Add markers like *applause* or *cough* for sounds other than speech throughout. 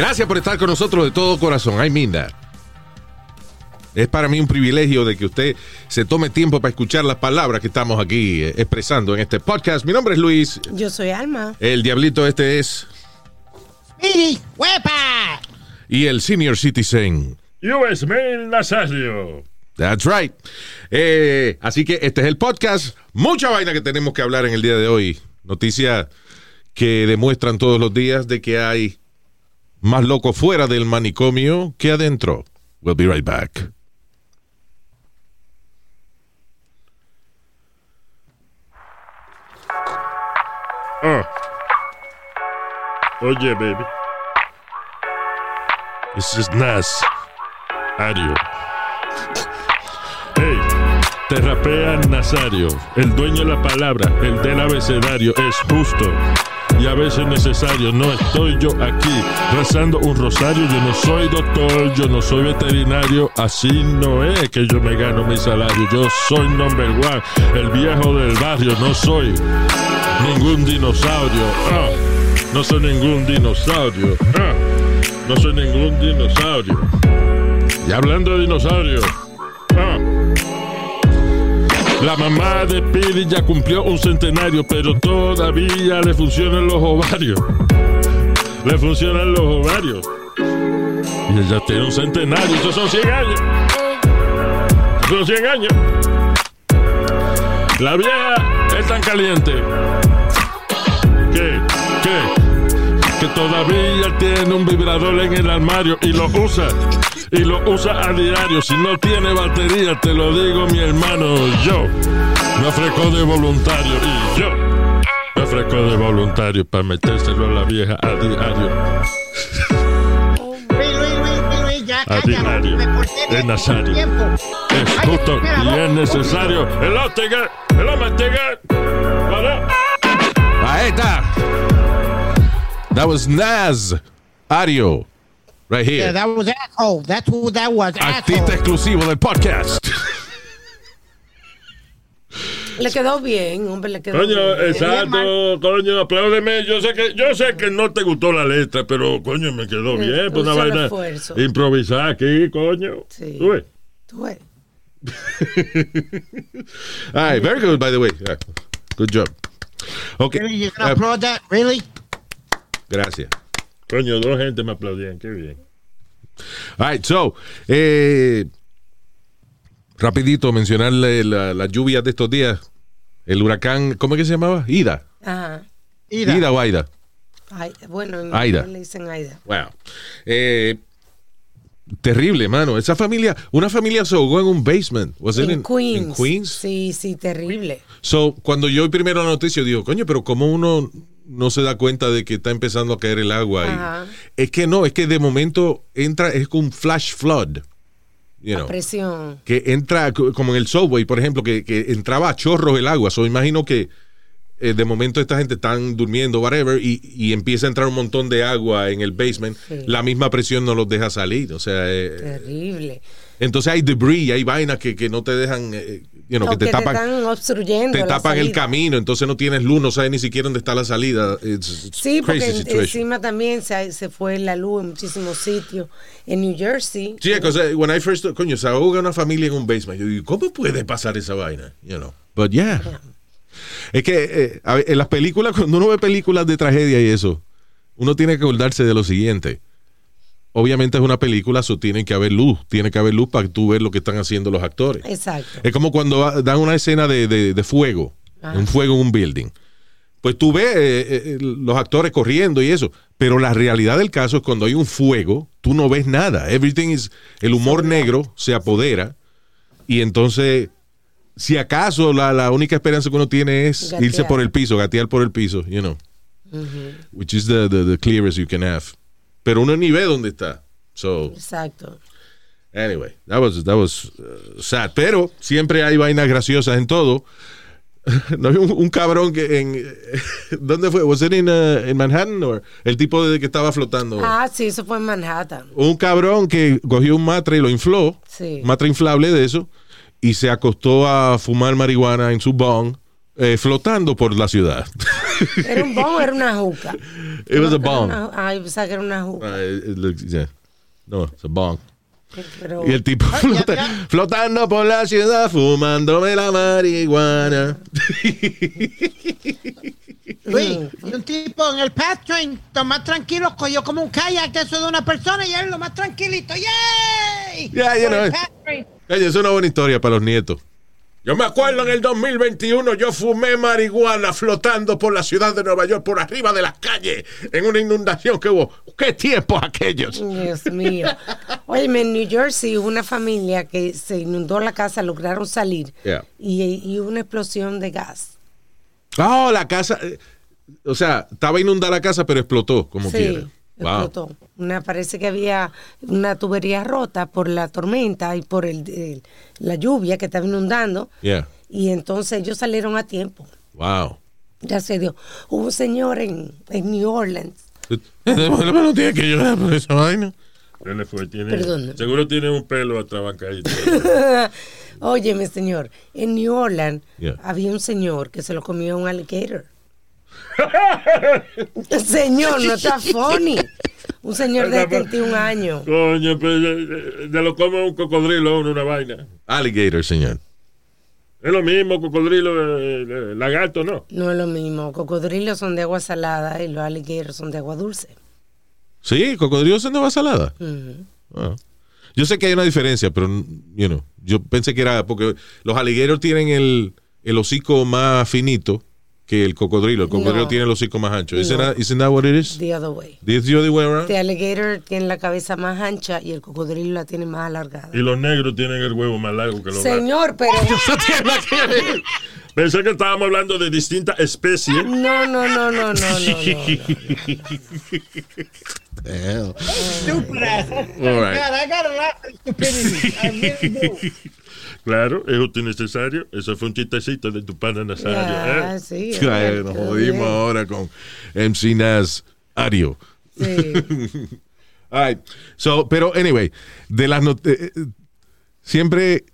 Gracias por estar con nosotros de todo corazón. I mean that. Es para mí un privilegio de que usted se tome tiempo para escuchar las palabras que estamos aquí eh, expresando en este podcast. Mi nombre es Luis. Yo soy Alma. El diablito este es. ¡Speedy! ¡Huepa! Y el senior citizen. US Mail Nazario. That's right. Eh, así que este es el podcast. Mucha vaina que tenemos que hablar en el día de hoy. Noticias que demuestran todos los días de que hay más locos fuera del manicomio que adentro. We'll be right back. Ah. Oye, baby. This is. Ario. Hey, te rapea Nazario, el dueño de la palabra, el del abecedario, es justo y a veces necesario. No estoy yo aquí rezando un rosario, yo no soy doctor, yo no soy veterinario, así no es que yo me gano mi salario. Yo soy number one, el viejo del barrio, no soy ningún dinosaurio. ah, no soy ningún dinosaurio. ah, no soy ningún dinosaurio. Y hablando de dinosaurio. ah, la mamá de Pidi ya cumplió un centenario, pero todavía le funcionan los ovarios. Le funcionan los ovarios. Y ella tiene un centenario, esos son 100 años. Son 100 años. La vieja es tan caliente que, que, que todavía tiene un vibrador en el armario y lo usa. Y lo usa a diario. Si no tiene batería, te lo digo, mi hermano. Yo me ofrezco de voluntario. Y yo me ofrezco de voluntario para metérselo a la vieja a diario. Ya A diario. Es tiempo. Es justo y es necesario. El Otiger, el Ometiger. That was Naz Ario. Right here. Yeah, that was asshole. That's who that was. Artista exclusivo del podcast. Le quedó bien, hombre, le quedó Coño, bien. exacto, coño, apláudeme. Yo sé que, yo sé que no te gustó la letra, pero coño, me quedó bien. Pues una vaina esfuerzo. improvisada aquí, coño. Sí. ¿Tú ves? Tú ves. *laughs* All right, very good, by the way. Good job. Okay. Really, you gonna Uh, applaud that? Really? Gracias. Coño, dos gente me aplaudían, qué bien. All right, so, eh, rapidito mencionarle la, la lluvia de estos días. El huracán, ¿cómo es que se llamaba? Ida. Ajá. Ida. Ida o Aida. Ay, bueno, en Aida. le dicen Aida. Wow. Eh, terrible, mano. Esa familia, una familia se ahogó en un basement. Was it En in- Queens. in Queens? Sí, sí, terrible. So, cuando yo vi primero la noticia, digo, coño, pero ¿cómo uno no se da cuenta de que está empezando a caer el agua? Y- es que no, es que de momento entra, es como un flash flood. You know, presión. que entra co- como en el subway, por ejemplo, que, que entraba a chorros el agua. So, imagino que eh, de momento esta gente están durmiendo, whatever, y, y empieza a entrar un montón de agua en el basement. Sí. La misma presión no los deja salir. O sea, eh, Terrible. entonces hay debris, hay vainas que, que no te dejan, eh, you know, No, que te tapan están obstruyendo. te tapan el salida. camino, entonces no tienes luz, no sabes ni siquiera dónde está la salida. It's Sí, porque situation. encima también se, se fue la luz en muchísimos sitios. En New Jersey. Sí, because when I first, coño, se ahoga una familia en un basement. Yo digo, ¿cómo puede pasar esa vaina? You know. But yeah. Es que eh, en las películas, cuando uno ve películas de tragedia y eso, uno tiene que acordarse de lo siguiente. Obviamente es una película, so tiene que haber luz. Tiene que haber luz para que tú ver lo que están haciendo los actores. Exacto. Es como cuando dan una escena de, de- de fuego, Ajá. un fuego en un building. Pues tú ves eh, eh, los actores corriendo y eso, pero la realidad del caso es cuando hay un fuego, tú no ves nada. Everything is, el humor negro se apodera y entonces si acaso la, la única esperanza que uno tiene es Gatear. irse por el piso, gatear por el piso, you know. Which is the, the, the clearest you can have. Pero uno ni ve dónde está. So, Exacto. anyway, that was, that was uh, sad. Pero siempre hay vainas graciosas en todo. *laughs* No hay un, un cabrón que en... *laughs* ¿Dónde fue? ¿Was it in, uh, in Manhattan? Or el tipo de que estaba flotando. Ah, sí, eso fue en Manhattan. Un cabrón que cogió un matre y lo infló. Sí. Un matre inflable de eso. Y se acostó a fumar marihuana en su bong. eh, flotando por la ciudad. ¿Era un bomb o era una juca? It was a bong. Ah, yo pensaba que era una juca. It- it looks- yeah. No, it's a bong. Pero, Y el tipo flota- flotando por la ciudad, fumándome la marihuana. Luis, y un tipo en el path train, lo más tranquilo, cogió como un kayak eso de una persona y él lo más tranquilito. ¡Yay! Ya, ya Por Oye, es una buena historia para los nietos. Yo me acuerdo en el 2021 yo fumé marihuana flotando por la ciudad de Nueva York, por arriba de las calles, en una inundación que hubo. ¿Qué tiempos aquellos? Dios mío. Óyeme, en New Jersey hubo una familia que se inundó la casa, lograron salir Yeah. y, y hubo una explosión de gas. Oh, la casa. eh, O sea, estaba inundada la casa, pero explotó, como sí, quiera. Wow. explotó. Una, parece que había una tubería rota por la tormenta y por el, el- la lluvia que estaba inundando. Yeah. Y entonces ellos salieron a tiempo. Wow. Gracias a Dios. Hubo un señor en, en New Orleans. no tiene que llorar por esa vaina. ¿Qué le fue? Tiene, Perdón. Seguro tiene un pelo atrabancadito. *laughs* Óyeme, señor, en New Orleans Yeah. había un señor que se lo comió un alligator. Señor, no está *laughs* funny. Un señor de 71 años. Coño, pues de, lo come un cocodrilo uno una vaina. Alligator, señor. Es lo mismo, cocodrilo, eh, eh, lagarto, ¿no? No es lo mismo. Cocodrilos son de agua salada y los alligators son de agua dulce. Sí, cocodrilos son de agua salada. Ah. Yo sé que hay una diferencia, pero you know, yo pensé que era porque los alligators tienen el, el hocico más finito que el cocodrilo. El cocodrilo No. tiene el hocico más ancho. Isn't, No. that, isn't that what it is? The other way. This the other way around? The alligator tiene la cabeza más ancha y el cocodrilo la tiene más alargada. Y los negros tienen el huevo más largo que los gatos. Señor, pero... *laughs* Pensé que estábamos hablando de distintas especies. No, no, no, no, no, no, no. Ass. *laughs* All right. God, I got a lot of stupidity. I really do. Claro, es justo y necesario. Eso fue un chistecito de tu pana Nazario. Ah, ¿eh? sí. Ay, nos jodimos ahora con MC Nas Ario. Sí. *laughs* All right. So, pero anyway, de las eh, eh, siempre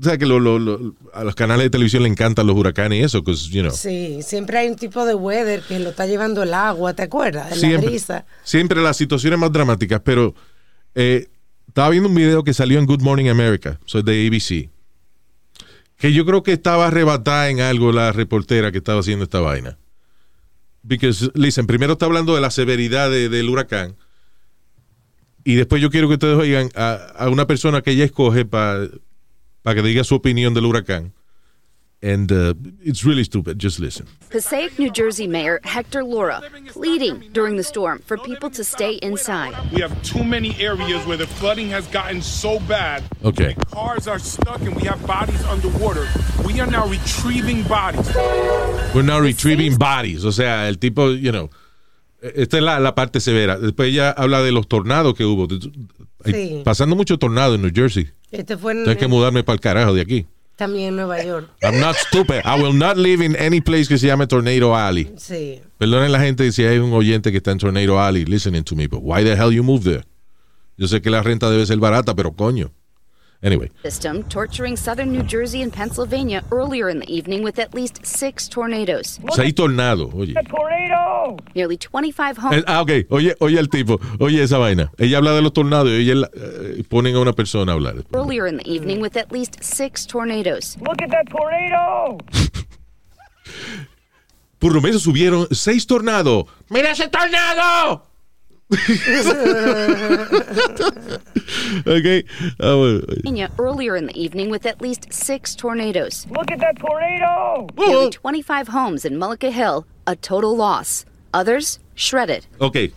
o sea que lo- lo- lo- a los canales de televisión le encantan los huracanes y eso, you know, Sí, siempre hay un tipo de weather que lo está llevando el agua, ¿te acuerdas? De la siempre, brisa. siempre las situaciones más dramáticas, pero eh, estaba viendo un video que salió en Good Morning America, soy de ABC, que yo creo que estaba arrebatada en algo la reportera que estaba haciendo esta vaina. Because, listen, primero está hablando de la severidad de- del huracán y después yo quiero que ustedes oigan a, a una persona que ella escoge para que diga su opinión del huracán. And uh, it's really stupid. Just listen. Passaic, New Jersey Mayor Hector Laura pleading during the storm for people to stay inside. We have too many areas where the flooding has gotten so bad. Okay. Cars are stuck and we have bodies underwater. We are now retrieving bodies. We're now retrieving bodies. O sea, el tipo, you know. Esta es la, la parte severa. Después ella habla de los tornados que hubo. Sí. Pasando mucho tornado en New Jersey. Este fue en- Tengo que mudarme para el carajo de aquí. También en Nueva York. I'm not stupid. I will not live in any place que se llame Tornado Alley. Sí. Perdonen la gente si hay un oyente que está en Tornado Alley listening to me, but why the hell you move there? Yo sé que la renta debe ser barata, pero coño. Anyway. System torturing southern New Jersey and Pennsylvania earlier in the evening with at least six tornadoes. Seis tornados, oye. Tornado! Nearly 25 Eh, homes. Ah, ok. Oye, oye el tipo. Oye esa vaina. Ella habla de los tornados y ella eh, ponen a una persona a hablar. Earlier in the evening with at least six tornadoes. Look at that tornado! *laughs* Por lo menos subieron seis tornados. ¡Mira ese tornado! *laughs* ok. Ah, earlier in the evening with at least six tornadoes. Look at that tornado! Nearly 25 homes in Mullica Hill, a total loss. Others shredded. Ok.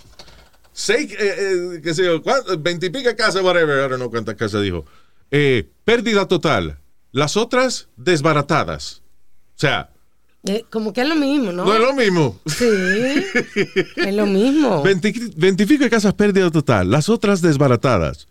Seis, eh, eh, qué sé yo, cuántas- veintipica casas, whatever, ahora no cuántas casas dijo. Eh, pérdida total. las otras desbaratadas. O sea, Eh, como que es lo mismo, ¿no? no es lo mismo. Sí, es lo mismo. *laughs* 20 25 casas pérdida total, las otras desbaratadas.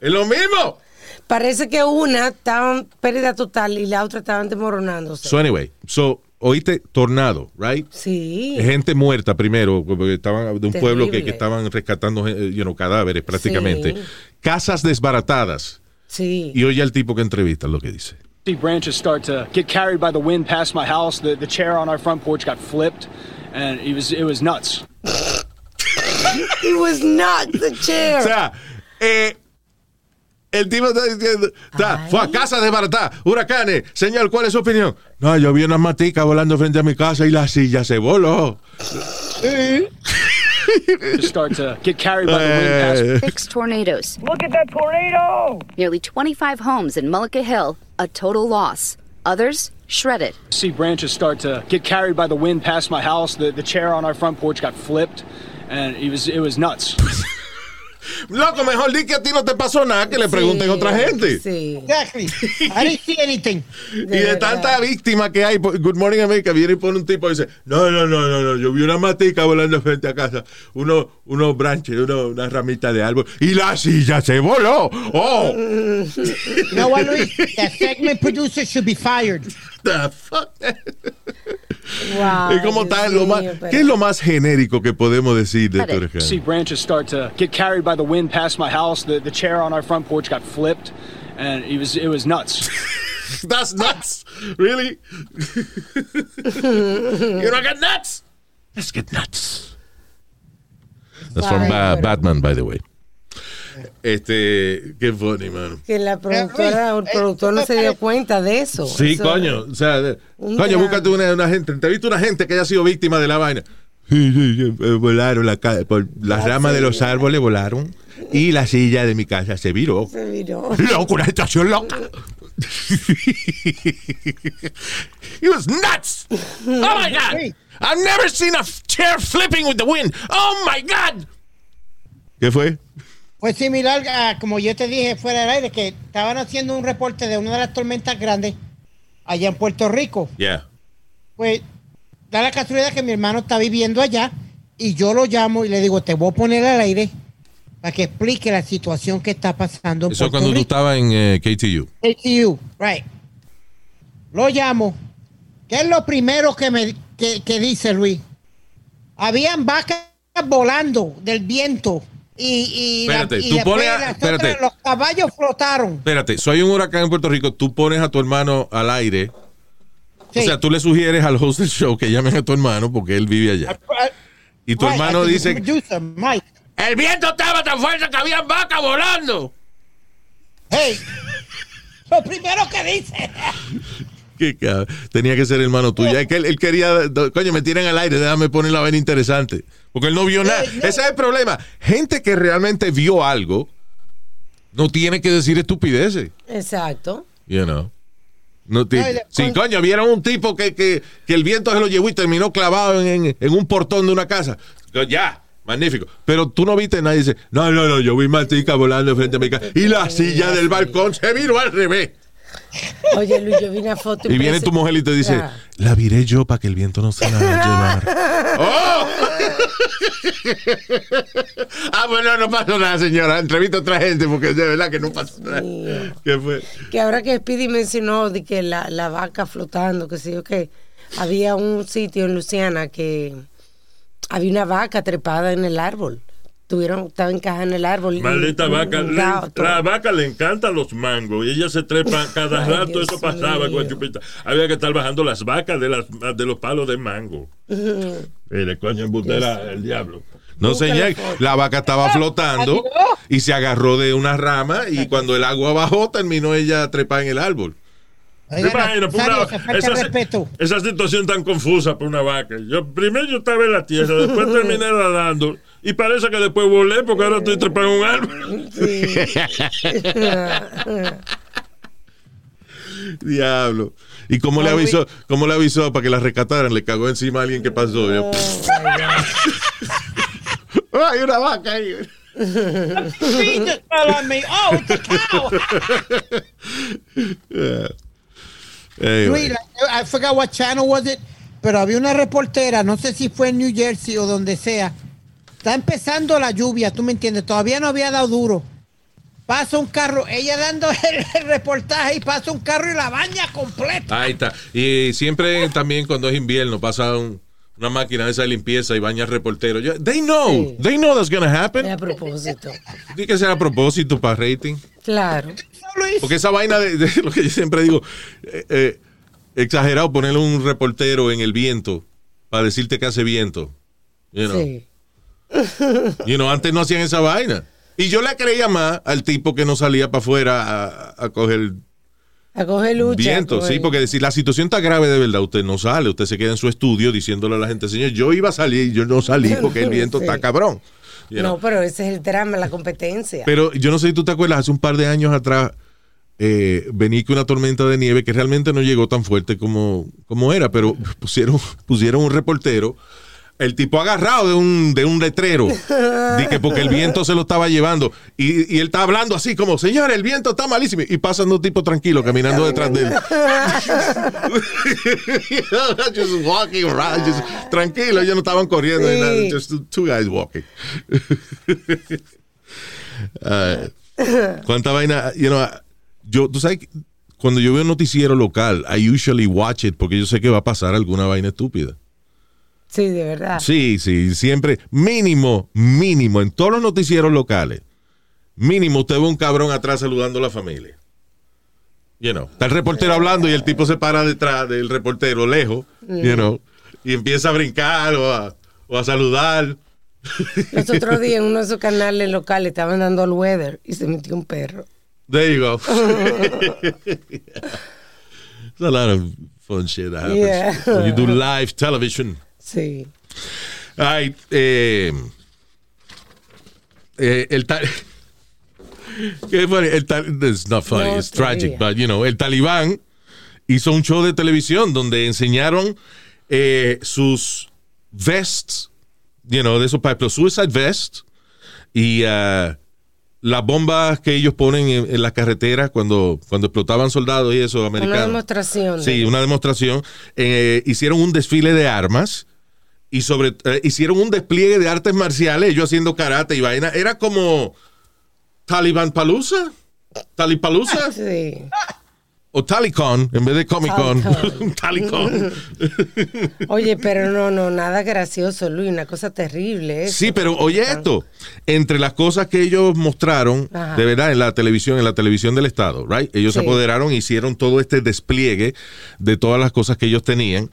Es lo mismo. Parece que una estaba en pérdida total y la otra estaban desmoronándose. So anyway, so oíste tornado, right? sí. Gente muerta primero, porque estaban de un pueblo que, estaban rescatando eh, you know, cadáveres prácticamente. Sí. Casas desbaratadas. Sí. Y oye al tipo que entrevista lo que dice. See branches start to get carried by the wind past my house. The, the chair on our front porch got flipped, and it was it was nuts. It was not the chair. O sea, eh, el tipo está diciendo, está, fue a casa desbaratada, huracanes. Señor, ¿cuál es su opinión? No, yo vi una matica volando frente a mi casa y la silla se voló. Just start to get carried by the wind past. Six tornadoes, Look at that tornado! nearly 25 homes in Mullica Hill, a total loss. Others shredded. See branches start to get carried by the wind past my house. The, the chair on our front porch got flipped, and it was it was nuts. *laughs* Loco, mejor di que a ti no te pasó nada, que le pregunten a otra gente. Sí. Exactly. I didn't see anything. Y de tanta víctima que hay, por- Good Morning America viene y pone un tipo y dice, no, no, no, no, no, yo vi una matica volando frente a casa, uno, unos branches, uno, una ramita de árbol, y la silla se voló. Oh, You know what, Luis? That segment *laughs* producer should be fired. The fuck. Wow, Es como Dios tal, lo más, pero- ¿qué es lo más genérico que podemos decir de Got See branches start to get carried by the wind past my house. The, the chair on our front porch got flipped, and it was it was nuts. *laughs* That's nuts. Really? *laughs* you don't get nuts? Let's get nuts. That's from uh, Ay, Ba- Batman, by the way. Este, qué funny, mano. Que la productora o el Eh, productor no se dio cuenta de eso. Sí, Eso- coño. O sea, Un coño, búscate una, una gente. ¿Te has visto una gente que haya sido víctima de la vaina? Sí, sí, sí, eh, volaron la por las La ramas de los árboles volaron y la silla de mi casa se viró. Se viró. Loco, una situación loca. He was nuts. Oh my God. I've never seen a chair flipping with the wind. Oh my God. ¿Qué fue? Pues similar a como yo te dije fuera del aire, que estaban haciendo un reporte de una de las tormentas grandes allá en Puerto Rico. Yeah. Pues da la casualidad que mi hermano está viviendo allá y yo lo llamo y le digo, te voy a poner al aire para que explique la situación que está pasando en Eso Puerto cuando tú Rico. estabas en eh, KTU. ATU, right. Lo llamo. ¿Qué es lo primero que me que, que dice Luis? Habían vacas volando del viento y, y, la- Espérate, y tú pones a- espérate. los caballos flotaron. Espérate, hay un huracán en Puerto Rico, tú pones a tu hermano al aire. Sí. O sea, tú le sugieres al host del show que llamen a tu hermano porque él vive allá. Y tu hermano dice, producer, Mike. el viento estaba tan fuerte que había vacas volando. Hey, *laughs* lo primero que dice. Qué cab- Tenía que ser hermano tuyo. Es que él, él quería, coño, me tiran al aire, déjame poner la vaina interesante. Porque él no vio nada. Ese es el problema. Gente que realmente vio algo no tiene que decir estupideces. Exacto. You know. No ti- No, y después- sí, coño, vieron un tipo que, que, que el viento se lo llevó y terminó clavado en, en- en un portón de una casa. Ya, magnífico. Pero tú no viste nadie dice, no, no, no, yo vi matica volando frente a mi casa. Y la silla del balcón se viró al revés. Oye, Luis, yo vi una foto. Y viene tu mujer y te dice, la viré yo para que el viento no se la llevara. *laughs* ¡Oh! ah, bueno, no pasó nada, señora. Entrevista a otra gente porque de verdad que no pasó nada. ¿Qué fue? Que ahora que Speedy mencionó de que la, la vaca flotando, que sé yo que había un sitio en Luciana que había una vaca trepada en el árbol. Tuvieron, estaba encajada en el árbol. y- Maldita un- vaca. Le- la vaca le encantan los mangos y ella se trepa *laughs* cada Ay, rato. Dios eso pasaba mío. con chupita. Había que estar bajando las vacas de, las, de los palos de mango. Mire, coño, embustera el diablo. No, señor. la vaca estaba flotando y se agarró de una rama y cuando el agua bajó terminó ella trepada en el árbol. ¿Te Oigan? Por una- falta esa, respeto. esa situación tan confusa para una vaca. Yo, primero yo estaba en la tierra, después *laughs* terminé nadando y parece que después volé porque ahora estoy trepando un árbol. *laughs* Diablo. ¿Y cómo le avisó? ¿Cómo le avisó para que la rescataran? Le cagó encima a alguien que pasó. Yo, Oh, *laughs* Ay, una vaca ahí. Feet just fell on me. Oh, it's a cow. Yeah. Anyway. Luis, I forgot what channel was it, pero había una reportera, no sé si fue en New Jersey o donde sea. Está empezando la lluvia, tú me entiendes, todavía no había dado duro. Pasa un carro, ella dando *laughs* el, el reportaje y pasa un carro y la baña completa. Ahí está. Y siempre también cuando es invierno pasa un- una máquina de esa de limpieza y baña al reportero. They know. Sí. They know that's gonna happen. Es a propósito. Tiene que ser a propósito para rating. Claro. Porque esa vaina de, de *laughs* lo que yo siempre digo, eh, eh, exagerado ponerle un reportero en el viento para decirte que hace viento. You know, Sí. You know, antes no hacían esa vaina. Y yo le creía más al tipo que no salía para afuera a, a coger A coger lucha. viento. coger- Sí, porque si la situación está grave de verdad, usted no sale. Usted se queda en su estudio diciéndole a la gente, señor, yo iba a salir y yo no salí *laughs* porque el viento Sí. está cabrón. You know. No, pero ese es el drama, la competencia. Pero yo no sé si tú te acuerdas, hace un par de años atrás eh, venía que una tormenta de nieve que realmente no llegó tan fuerte como, como era, pero *laughs* pusieron, pusieron un reportero, el tipo agarrado de un, de un letrero, de que porque el viento se lo estaba llevando, y, y él está hablando así como, señor, el viento está malísimo, y pasan dos tipos tranquilos caminando detrás de él. *laughs* just walking around, just tranquilo, ellos no estaban corriendo, ni nada, Sí. just two guys walking. *laughs* Ah, ¿Cuánta vaina? You know, yo, tú sabes, cuando yo veo un noticiero local, I usually watch it porque yo sé que va a pasar alguna vaina estúpida. Sí, de verdad. Sí, sí, siempre, mínimo, mínimo, en todos los noticieros locales, mínimo usted ve un cabrón atrás saludando a la familia. You know, está el reportero hablando y el tipo se para detrás del reportero, lejos, you know, y empieza a brincar o a, o a saludar. *laughs* Los otros días en uno de esos canales locales estaban dando al weather y se metió un perro. There you go. *laughs* There's a lot of fun shit that happens Yeah. when you do live television. Sí. Ay, eh, eh, el tal. *laughs* El tal, it's not funny, No, it's tragic, but you know, el talibán hizo un show de televisión donde enseñaron eh, sus vests, you know, de esos los suicide vests y ah, las bombas que ellos ponen en, en las carreteras cuando, cuando explotaban soldados y eso Una americanos. demostración. de- Sí, una demostración. Eh, hicieron un desfile de armas y sobre eh, hicieron un despliegue de artes marciales, ellos haciendo karate y vaina. Era como Taliban Palusa, Talipalusa *laughs* Sí. o Talicon en vez de Comic Con. Talicon. *laughs* Talicon. *laughs* Oye, pero no, no, nada gracioso, Luis, una cosa terrible. eso. Sí, pero oye esto, entre las cosas que ellos mostraron, Ajá. de verdad, en la televisión, en la televisión del Estado, right? Ellos se Sí. apoderaron, hicieron todo este despliegue de todas las cosas que ellos tenían,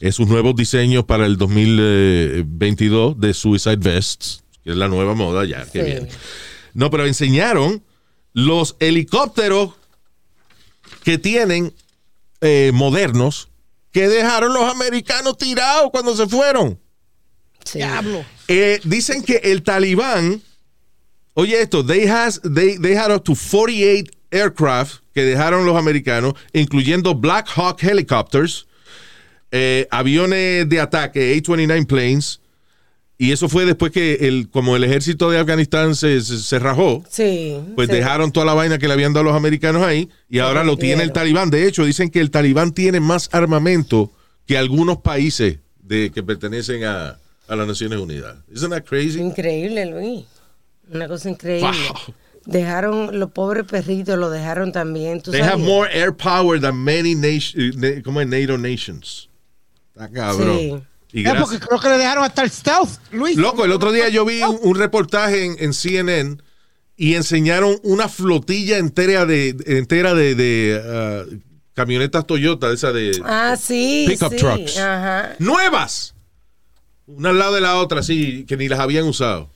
eh, sus nuevos diseños para el 2022 de Suicide Vests, que es la nueva moda ya, que Sí. bien. No, pero enseñaron los helicópteros que tienen eh, modernos que dejaron los americanos tirados cuando se fueron. Sí. diablo. Eh, dicen que el talibán, oye esto, they, has, they, they had up to 48 aircraft que dejaron los americanos, incluyendo Black Hawk helicopters, eh, aviones de ataque, A-29 planes, y eso fue después que el, como el ejército de Afganistán se, se, se rajó, Sí. pues sí. dejaron toda la vaina que le habían dado los americanos ahí y ahora lo tiene el talibán. De hecho, dicen que el talibán tiene más armamento que algunos países de, que pertenecen a, a las Naciones Unidas. Isn't that crazy? Increíble, Luis. Una cosa increíble. Wow. Dejaron, los pobres perritos lo dejaron también. ¿tú They have more air power than many nation, como en NATO nations. Está cabrón. Sí. Y Es gracias- porque creo que le dejaron hasta el stealth, Luis. Loco, el otro día yo vi un, un reportaje en, en CNN y enseñaron una flotilla entera de, entera de, de, ah, camionetas Toyota, esa de Ah, sí. Pickup sí. trucks. Ajá. nuevas. Una al lado de la otra, así, que ni las habían usado.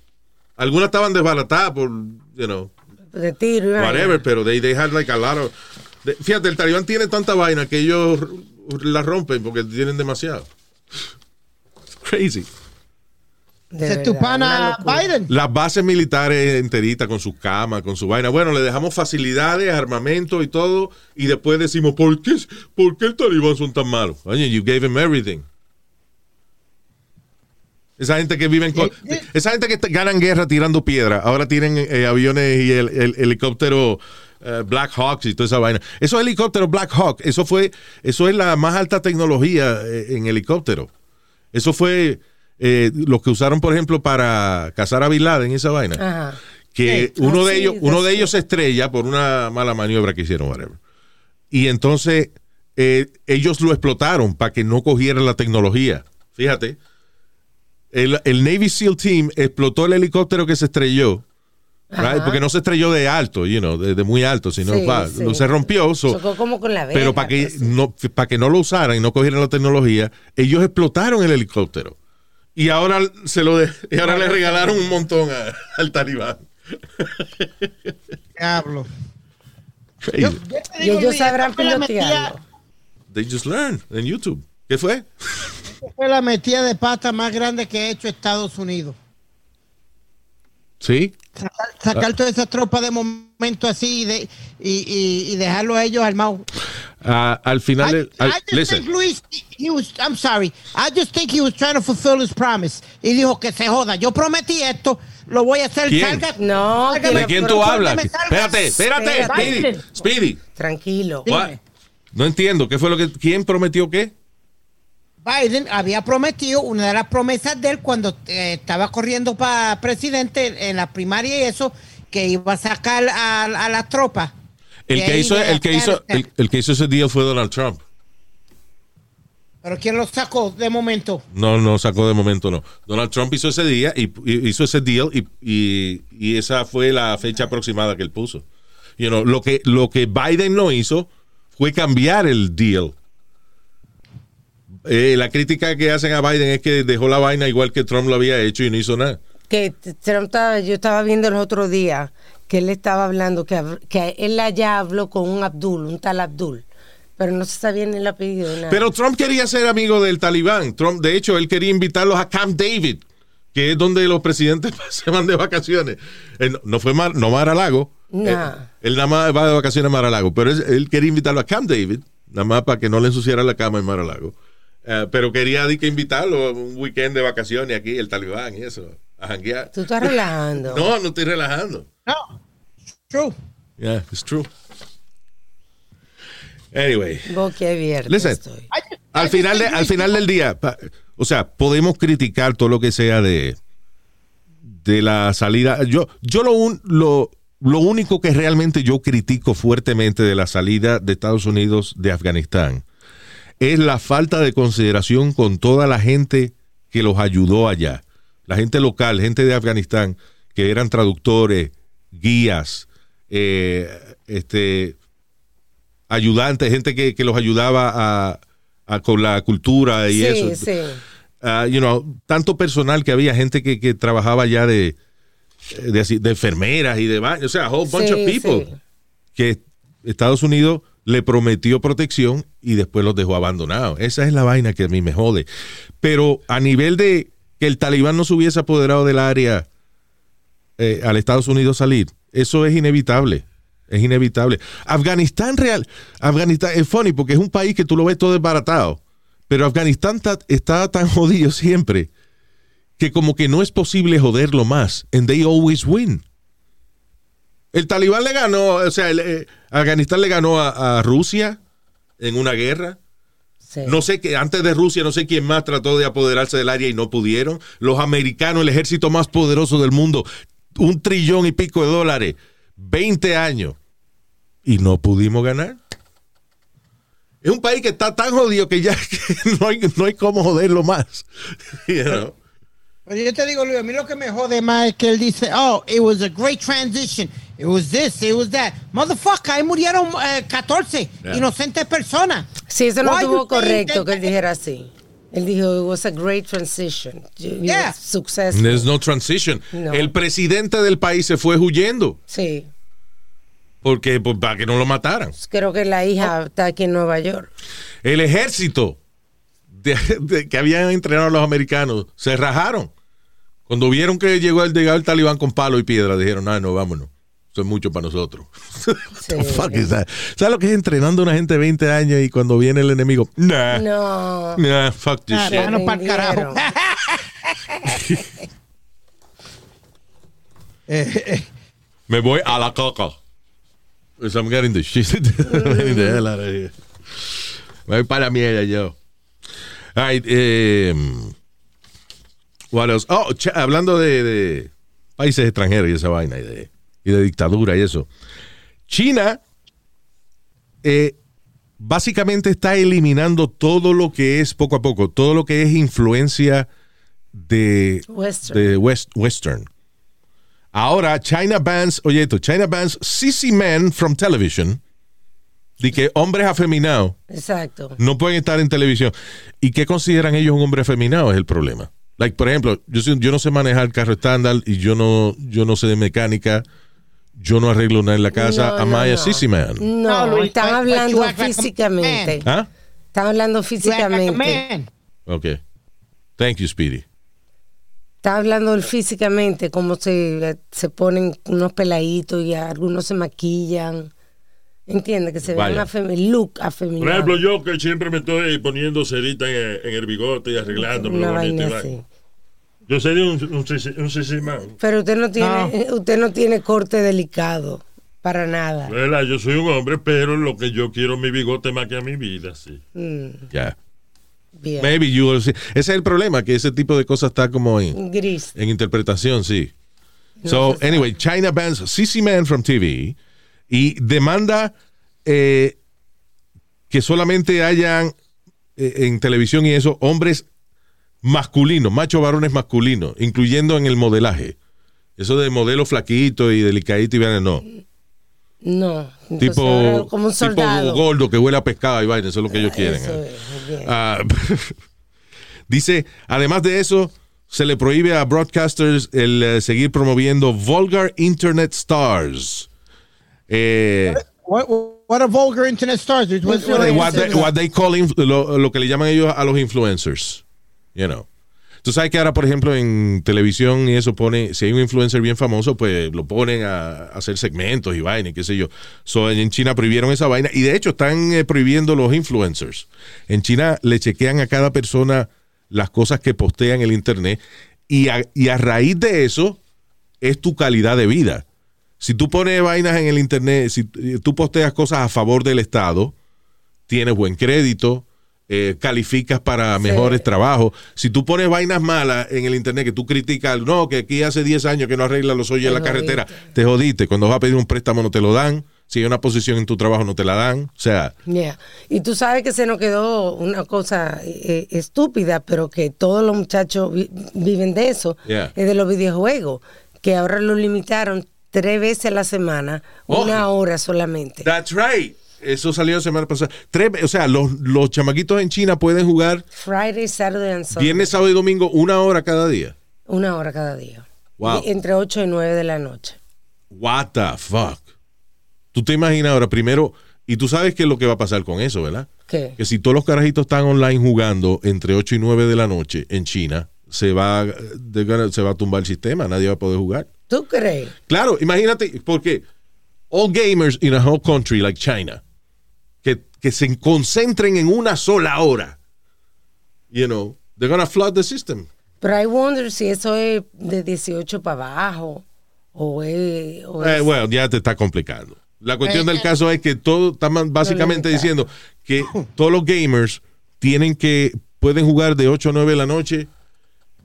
Algunas estaban desbaratadas por, you know, De tiro. whatever, pero they, they had like a lot of... de- fíjate, el talibán tiene tanta vaina que ellos la rompen porque tienen demasiado. It's crazy. De es tu verdad, pana. Biden. Las bases militares enteritas con sus camas, con su vaina. Bueno, le dejamos facilidades, armamento y todo. Y después decimos, ¿por qué, ¿por qué el talibán son tan malos? Oye, you gave him everything. Esa gente que viven con. Esa gente que ganan guerra tirando piedra. Ahora tienen eh, aviones y el, el helicóptero eh, Black Hawks y toda esa vaina. Esos helicópteros Black Hawk, eso fue. Eso es la más alta tecnología eh, en helicóptero. Eso fue eh, lo que usaron, por ejemplo, para cazar a Bin Laden y esa vaina. Ajá. Que uno de ellos, uno de ellos se estrella por una mala maniobra que hicieron, whatever. Y entonces eh, ellos lo explotaron para que no cogiera la tecnología. Fíjate. El, el Navy SEAL Team explotó el helicóptero que se estrelló. Right? Porque no se estrelló de alto, you know, de, de muy alto, sino Sí, pa- sí. no se rompió. so- Chocó como con la verga. pero para que, pues. no, para que no lo usaran y no cogieran la tecnología, ellos explotaron el helicóptero. Y ahora, se lo de- y ahora le regalaron un montón a- al talibán. Diablo. Crazy. Yo- Y digo, ellos Luis, sabrán pilotearlo. They just learn en YouTube. ¿Qué fue? esta fue la metida de pata más grande que ha hecho Estados Unidos. Sí. Sacar, sacar Ah. toda esa tropa de momento así y, de, y, y, y dejarlo a ellos armados. Ah, al final, I, el- al- I just listen, think Luis, he was, I'm sorry, I just think he was trying to fulfill his promise. Y dijo que se joda, yo prometí esto, lo voy a hacer. ¿Quién? Salga, No, salga- ¿de quién tú ¿por qué hablas? Espérate, espérate, Espérate. Speedy. Speedy. Tranquilo. No entiendo. ¿Qué fue lo que, quién prometió qué? Biden había prometido una de las promesas de él cuando eh, estaba corriendo para presidente en la primaria y eso, que iba a sacar a, a las tropas. El que hizo, el que hizo, Afganistán. el, el que hizo ese deal fue Donald Trump. Pero ¿quién lo sacó de momento? No, no sacó de momento, no. Donald Trump hizo ese día y, y hizo ese deal y, y- y esa fue la fecha aproximada que él puso. You know, lo que lo que Biden no hizo fue cambiar el deal. Eh, la crítica que hacen a Biden es que dejó la vaina igual que Trump lo había hecho y no hizo nada. Que Trump estaba- yo estaba viendo el otro día que él estaba hablando, que, que él allá habló con un Abdul, un tal Abdul, pero no se sabía ni el apellido. Nada. Pero Trump quería ser amigo del talibán. Trump, de hecho, él quería invitarlos a Camp David, que es donde los presidentes *laughs* se van de vacaciones. Eh, no- fue Mar, no Mar a Lago. No. Eh, él nada más va de vacaciones a Mar a Lago. Pero es- él quería invitarlo a Camp David, nada más para que no le ensuciara la cama en Mar a Lago. Eh, pero quería di que invitarlo a un weekend de vacaciones aquí, el talibán y eso, a janguear. Tú estás relajando. *laughs* No, no estoy relajando. No, true. Yeah, it's true. Anyway. Boquiabierto Listen, estoy. al final, de- al final del día, pa- o sea, podemos criticar todo lo que sea de, de la salida. Yo, yo lo, un- lo, lo único que realmente yo critico fuertemente de la salida de Estados Unidos de Afganistán es la falta de consideración con toda la gente que los ayudó allá. La gente local, gente de Afganistán, que eran traductores, guías, eh, este, ayudantes, gente que, que los ayudaba a, a- con la cultura y sí, eso. sí. Ah, you know, tanto personal que había gente que, que trabajaba ya de, de, de enfermeras y de baños, o sea, a whole bunch Sí, of people que Estados Unidos le prometió protección y después los dejó abandonados. Esa es la vaina que a mí me jode. Pero a nivel de que el talibán no se hubiese apoderado del área eh, al Estados Unidos salir, eso es inevitable. Es inevitable. Afganistán real, Afganistán es funny porque es un país que tú lo ves todo desbaratado, pero Afganistán ta- está tan *laughs* jodido siempre que como que no es posible joderlo más. And they always win. El talibán le ganó, o sea, el, eh, Afganistán le ganó a, a Rusia en una guerra. sí. No sé que antes de Rusia, no sé quién más trató de apoderarse del área y no pudieron. Los americanos, el ejército más poderoso del mundo, un trillón y pico de dólares, 20 años y no pudimos ganar. Es un país que está tan jodido que ya *laughs* que no, hay, no hay cómo joderlo más. *laughs* You know? Pero yo te digo, Luis, a mí lo que me jode más es que él dice, oh, it was a great transition. It was this, it was that. Motherfucker, ahí murieron eh, 14 Yeah. inocentes personas. Sí, eso no estuvo correcto que él dijera así. Él dijo, it was a great transition. You- you Yeah. Successful. There's no transition. No. El presidente del país se fue huyendo Sí, porque pues, para que no lo mataran. creo que la hija está aquí en Nueva York. El ejército de- de- que habían entrenado a los americanos se rajaron. Cuando vieron que llegó el, llegaba el talibán con palo y piedra, dijeron, ah, no, vámonos. Eso es mucho para nosotros. Sí. *laughs* Fuck is that? ¿Sabes lo que es entrenando a una gente 20 años y cuando viene el enemigo? Nah. No. Nah, fuck this Ah, shit. vámonos pa'l carajo. rindieron. *laughs* Me voy a la coca. Because I'm getting the shit. *laughs* getting the hell out of here. Me voy para la mierda yo. All right, um, what else? Oh, hablando de, de países extranjeros y esa vaina y de, y de dictadura y eso. China eh, básicamente está eliminando todo lo que es, poco a poco, todo lo que es influencia de Western. de West, Western. Ahora, China bans, oye esto, China bans sissy men from television. De que hombres afeminados Exacto. no pueden estar en televisión. ¿Y qué consideran ellos un hombre afeminado? Es el problema. Like, por ejemplo, yo, yo no sé manejar carro estándar y yo no, yo no sé de mecánica. Yo no arreglo nada en la casa. No, Am no, no. sissy man? No, Luis, están but- hablando físicamente. ¿Ah? Están hablando físicamente. Ok. Thank you, Speedy. Está hablando físicamente, cómo se, se ponen unos peladitos y algunos se maquillan. ¿Entiendes? Que se Vaya. ven afemi look Por afeminado. ejemplo, yo que siempre me estoy poniendo cerita en, en el bigote y arreglándome. Una vaina vaina. así. Yo sería un, un, un sisimán. Pero usted no tiene, usted no tiene corte delicado. Para nada. ¿Verdad? Yo soy un hombre, pero lo que yo quiero es mi bigote más que a mi vida, sí. Mm, Ya. bien. Maybe you will see. Ese es el problema, que ese tipo de cosas está como en, Gris. en interpretación, sí. So, anyway, China bans CC Man from TV y demanda eh, que solamente hayan eh, en televisión y eso hombres masculinos, machos varones masculinos, incluyendo en el modelaje. Eso de modelo flaquito y delicadito y vaina, no. No. Ahora Tipo, como un tipo soldado. gordo que huele a pescado y vaina, eso es lo que ellos quieren. Eso eh. es, bien. Ah, *laughs* dice, además de eso, se le prohíbe a broadcasters el eh, seguir promoviendo vulgar internet stars. Eh, What, what are vulgar internet stars? What- what are what, they, they- what they call lo que le llaman ellos a los influencers. You know. Tú sabes que ahora, por ejemplo, en televisión y eso pone, si hay un influencer bien famoso, pues lo ponen a, hacer segmentos y vaina, y qué sé yo. So, en China prohibieron esa vaina y de hecho están eh, prohibiendo los influencers. En China le chequean a cada persona las cosas que postea en el internet y a, y a raíz de eso es tu calidad de vida. Si tú pones vainas en el internet, si eh, tú posteas cosas a favor del Estado, tienes buen crédito, eh, calificas para mejores trabajos. Si tú pones vainas malas en el internet que tú criticas, no, que aquí hace 10 años que no arregla los hoyos en la Te carretera, te jodiste. Cuando vas a pedir un préstamo no te lo dan. Si hay una posición en tu trabajo no te la dan. O sea, Yeah. Y tú sabes que se nos quedó una cosa eh, estúpida, pero que todos los muchachos vi- viven de eso, Yeah. es de los videojuegos, que ahora lo limitaron tres veces a la semana, Oh. una hora solamente. that's right. Eso salió la semana pasada. Tres, o sea, los, los chamaquitos en China pueden jugar Friday, Saturday and Sunday. viernes, sábado y domingo una hora cada día. Una hora cada día. Wow. Y entre 8 y 9 de la noche. What the fuck? Tú te imaginas ahora, primero, y tú sabes qué es lo que va a pasar con eso, ¿verdad? ¿Qué? Que si todos los carajitos están online jugando entre 8 y 9 de la noche en China, se va, se va a tumbar el sistema, nadie va a poder jugar. ¿Tú crees? Claro, imagínate, porque all gamers in a whole country like China, que, que se concentren en una sola hora, you know, they're gonna flood the system. Pero I wonder si eso es de 18 para abajo o es... o Eh, bueno, ya te está complicando. La cuestión del caso es que todo está man- básicamente diciendo que todos los gamers tienen que pueden jugar de 8 a 9 de la noche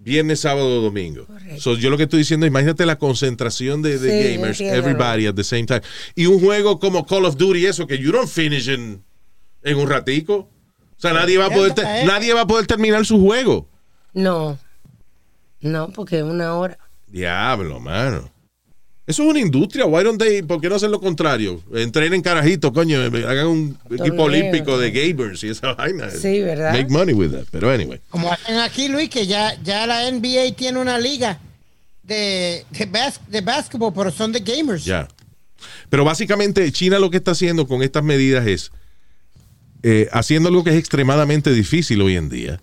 viernes, sábado, domingo. So, yo lo que estoy diciendo, imagínate la concentración de, de Sí, gamers, entiendo. everybody at the same time. Y un juego como Call of Duty, eso que you don't finish en, en un ratico. O sea, nadie va a poder te- Eh. nadie va a poder terminar su juego. No. No, porque es una hora. Diablo, mano. Eso es una industria. Why don't they, ¿Por qué no hacen lo contrario? Entrenen carajitos, coño. Hagan un equipo olímpico de gamers y esa vaina. Sí, ¿verdad? Make money with that. Pero anyway. Como hacen aquí, Luis, que ya, ya la NBA tiene una liga de, de, bas- de basketball, pero son de gamers. Ya. Pero básicamente China lo que está haciendo con estas medidas es eh, haciendo algo que es extremadamente difícil hoy en día,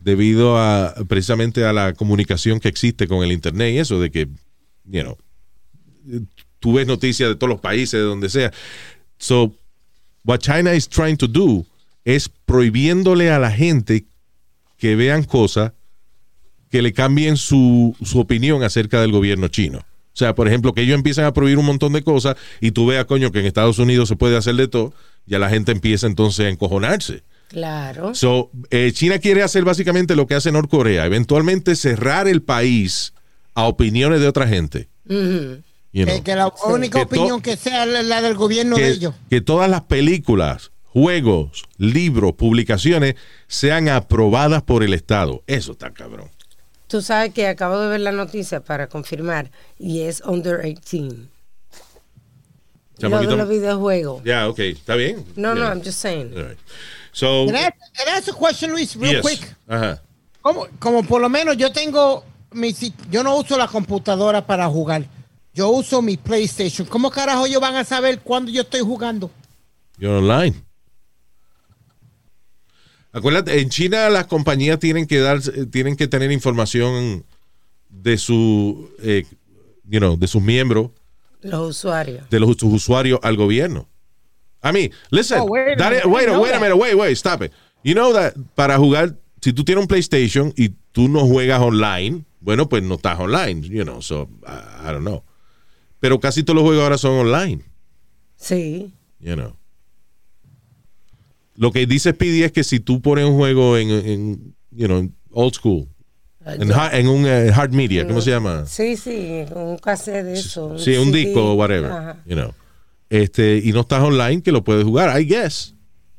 debido a precisamente a la comunicación que existe con el internet y eso de que, you know, tú ves noticias de todos los países, de donde sea. So, what China is trying to do es prohibiéndole a la gente que vean cosas que le cambien su, su opinión acerca del gobierno chino. O sea, por ejemplo, que ellos empiezan a prohibir un montón de cosas y tú veas, coño, que en Estados Unidos se puede hacer de todo, ya la gente empieza entonces a encojonarse. Claro. So, eh, China quiere hacer básicamente lo que hace Norcorea, eventualmente cerrar el país a opiniones de otra gente. Ujú. You know. Que, que la única Que to- opinión que sea la, la del gobierno de ellos. que todas las películas, juegos, libros, publicaciones sean aprobadas por el Estado. Eso está cabrón. Tú sabes que acabo de ver la noticia para confirmar y es under 18. Lo de los videojuegos. Ya, ok, está bien. No, no, Yeah. I'm just saying. All right. So, Can I, can I ask a question, Luis, real yes. quick? Ajá. Como, como por lo menos yo tengo mi si- yo no uso la computadora para jugar. Yo uso mi PlayStation. ¿Cómo carajo ellos van a saber cuándo yo estoy jugando? You're online. Acuérdate, en China las compañías tienen que dar, eh, tienen que tener información de su, eh, you know, de sus miembros, Los usuarios. de los sus usuarios al gobierno. I mean, listen, Oh, wait a that minute, is- wait, a- minute, wait, wait, stop it. You know that para jugar, si tú tienes un PlayStation y tú no juegas online, bueno, pues no estás online, you know, so I, I don't know. Pero casi todos los juegos ahora son online. Sí. You know. Lo que dice Speedy es que si tú pones un juego en, en, you know, old school, en, un eh, hard media, ¿cómo se llama? Sí, sí, un cassette de eso. Sí, un disco o whatever, Ajá. you know. Este, y no estás online, que lo puedes jugar, I guess.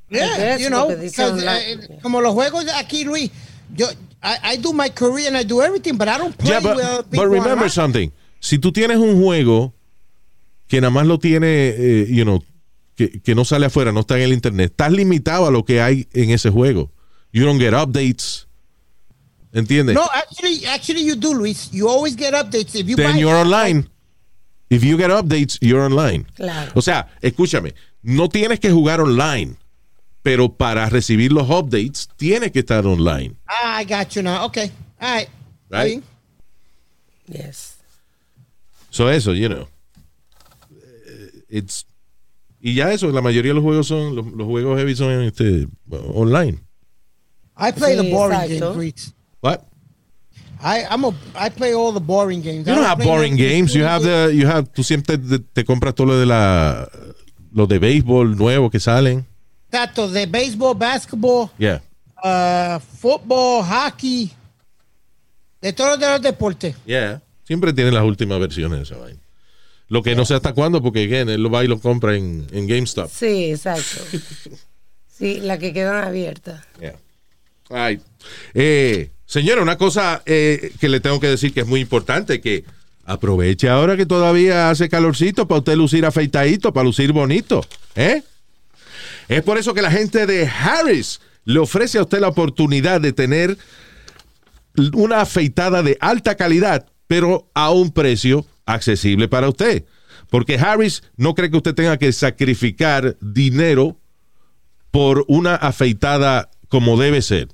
Yeah, Eso you know, eh, como los juegos aquí, Luis, yo I, I do my career and I do everything, but I don't play Yeah, but, with but people remember online. something. Si tú tienes un juego que nada más lo tiene, eh, you know, que, que no sale afuera, no está en el internet, estás limitado a lo que hay en ese juego. You don't get updates. ¿Entiendes? No, actually, actually you do, Luis. You always get updates if you then buy you're online. If you get updates, you're online. Claro. O sea, escúchame, no tienes que jugar online, pero para recibir los updates tienes que estar online. Ah, I got you now. Okay. All right. Right? Yes. So eso, you know. Eh, It's y ya eso, la mayoría de los juegos son los, los juegos heavy son este online. I play Sí, the boring exacto. games. What? I I'm a I play all the boring games. You don't have boring the- games. You have the you have tú siempre te, te compras todo lo de la los de béisbol nuevos que salen. Exacto, de béisbol, basketball, Yeah. uh, fútbol, hockey, de todos los deportes. Yeah. Siempre tienen las últimas versiones de esa vaina. Lo que no sé hasta cuándo, porque again, él lo va y lo compra en, en GameStop. Sí, exacto. Sí, la que quedan abiertas. Yeah. Ay. Eh, señora, una cosa eh, que le tengo que decir que es muy importante, que aproveche ahora que todavía hace calorcito para usted lucir afeitadito, para lucir bonito. ¿eh? Es por eso que la gente de Harris le ofrece a usted la oportunidad de tener una afeitada de alta calidad, pero a un precio accesible para usted. Porque Harris no cree que usted tenga que sacrificar dinero por una afeitada como debe ser.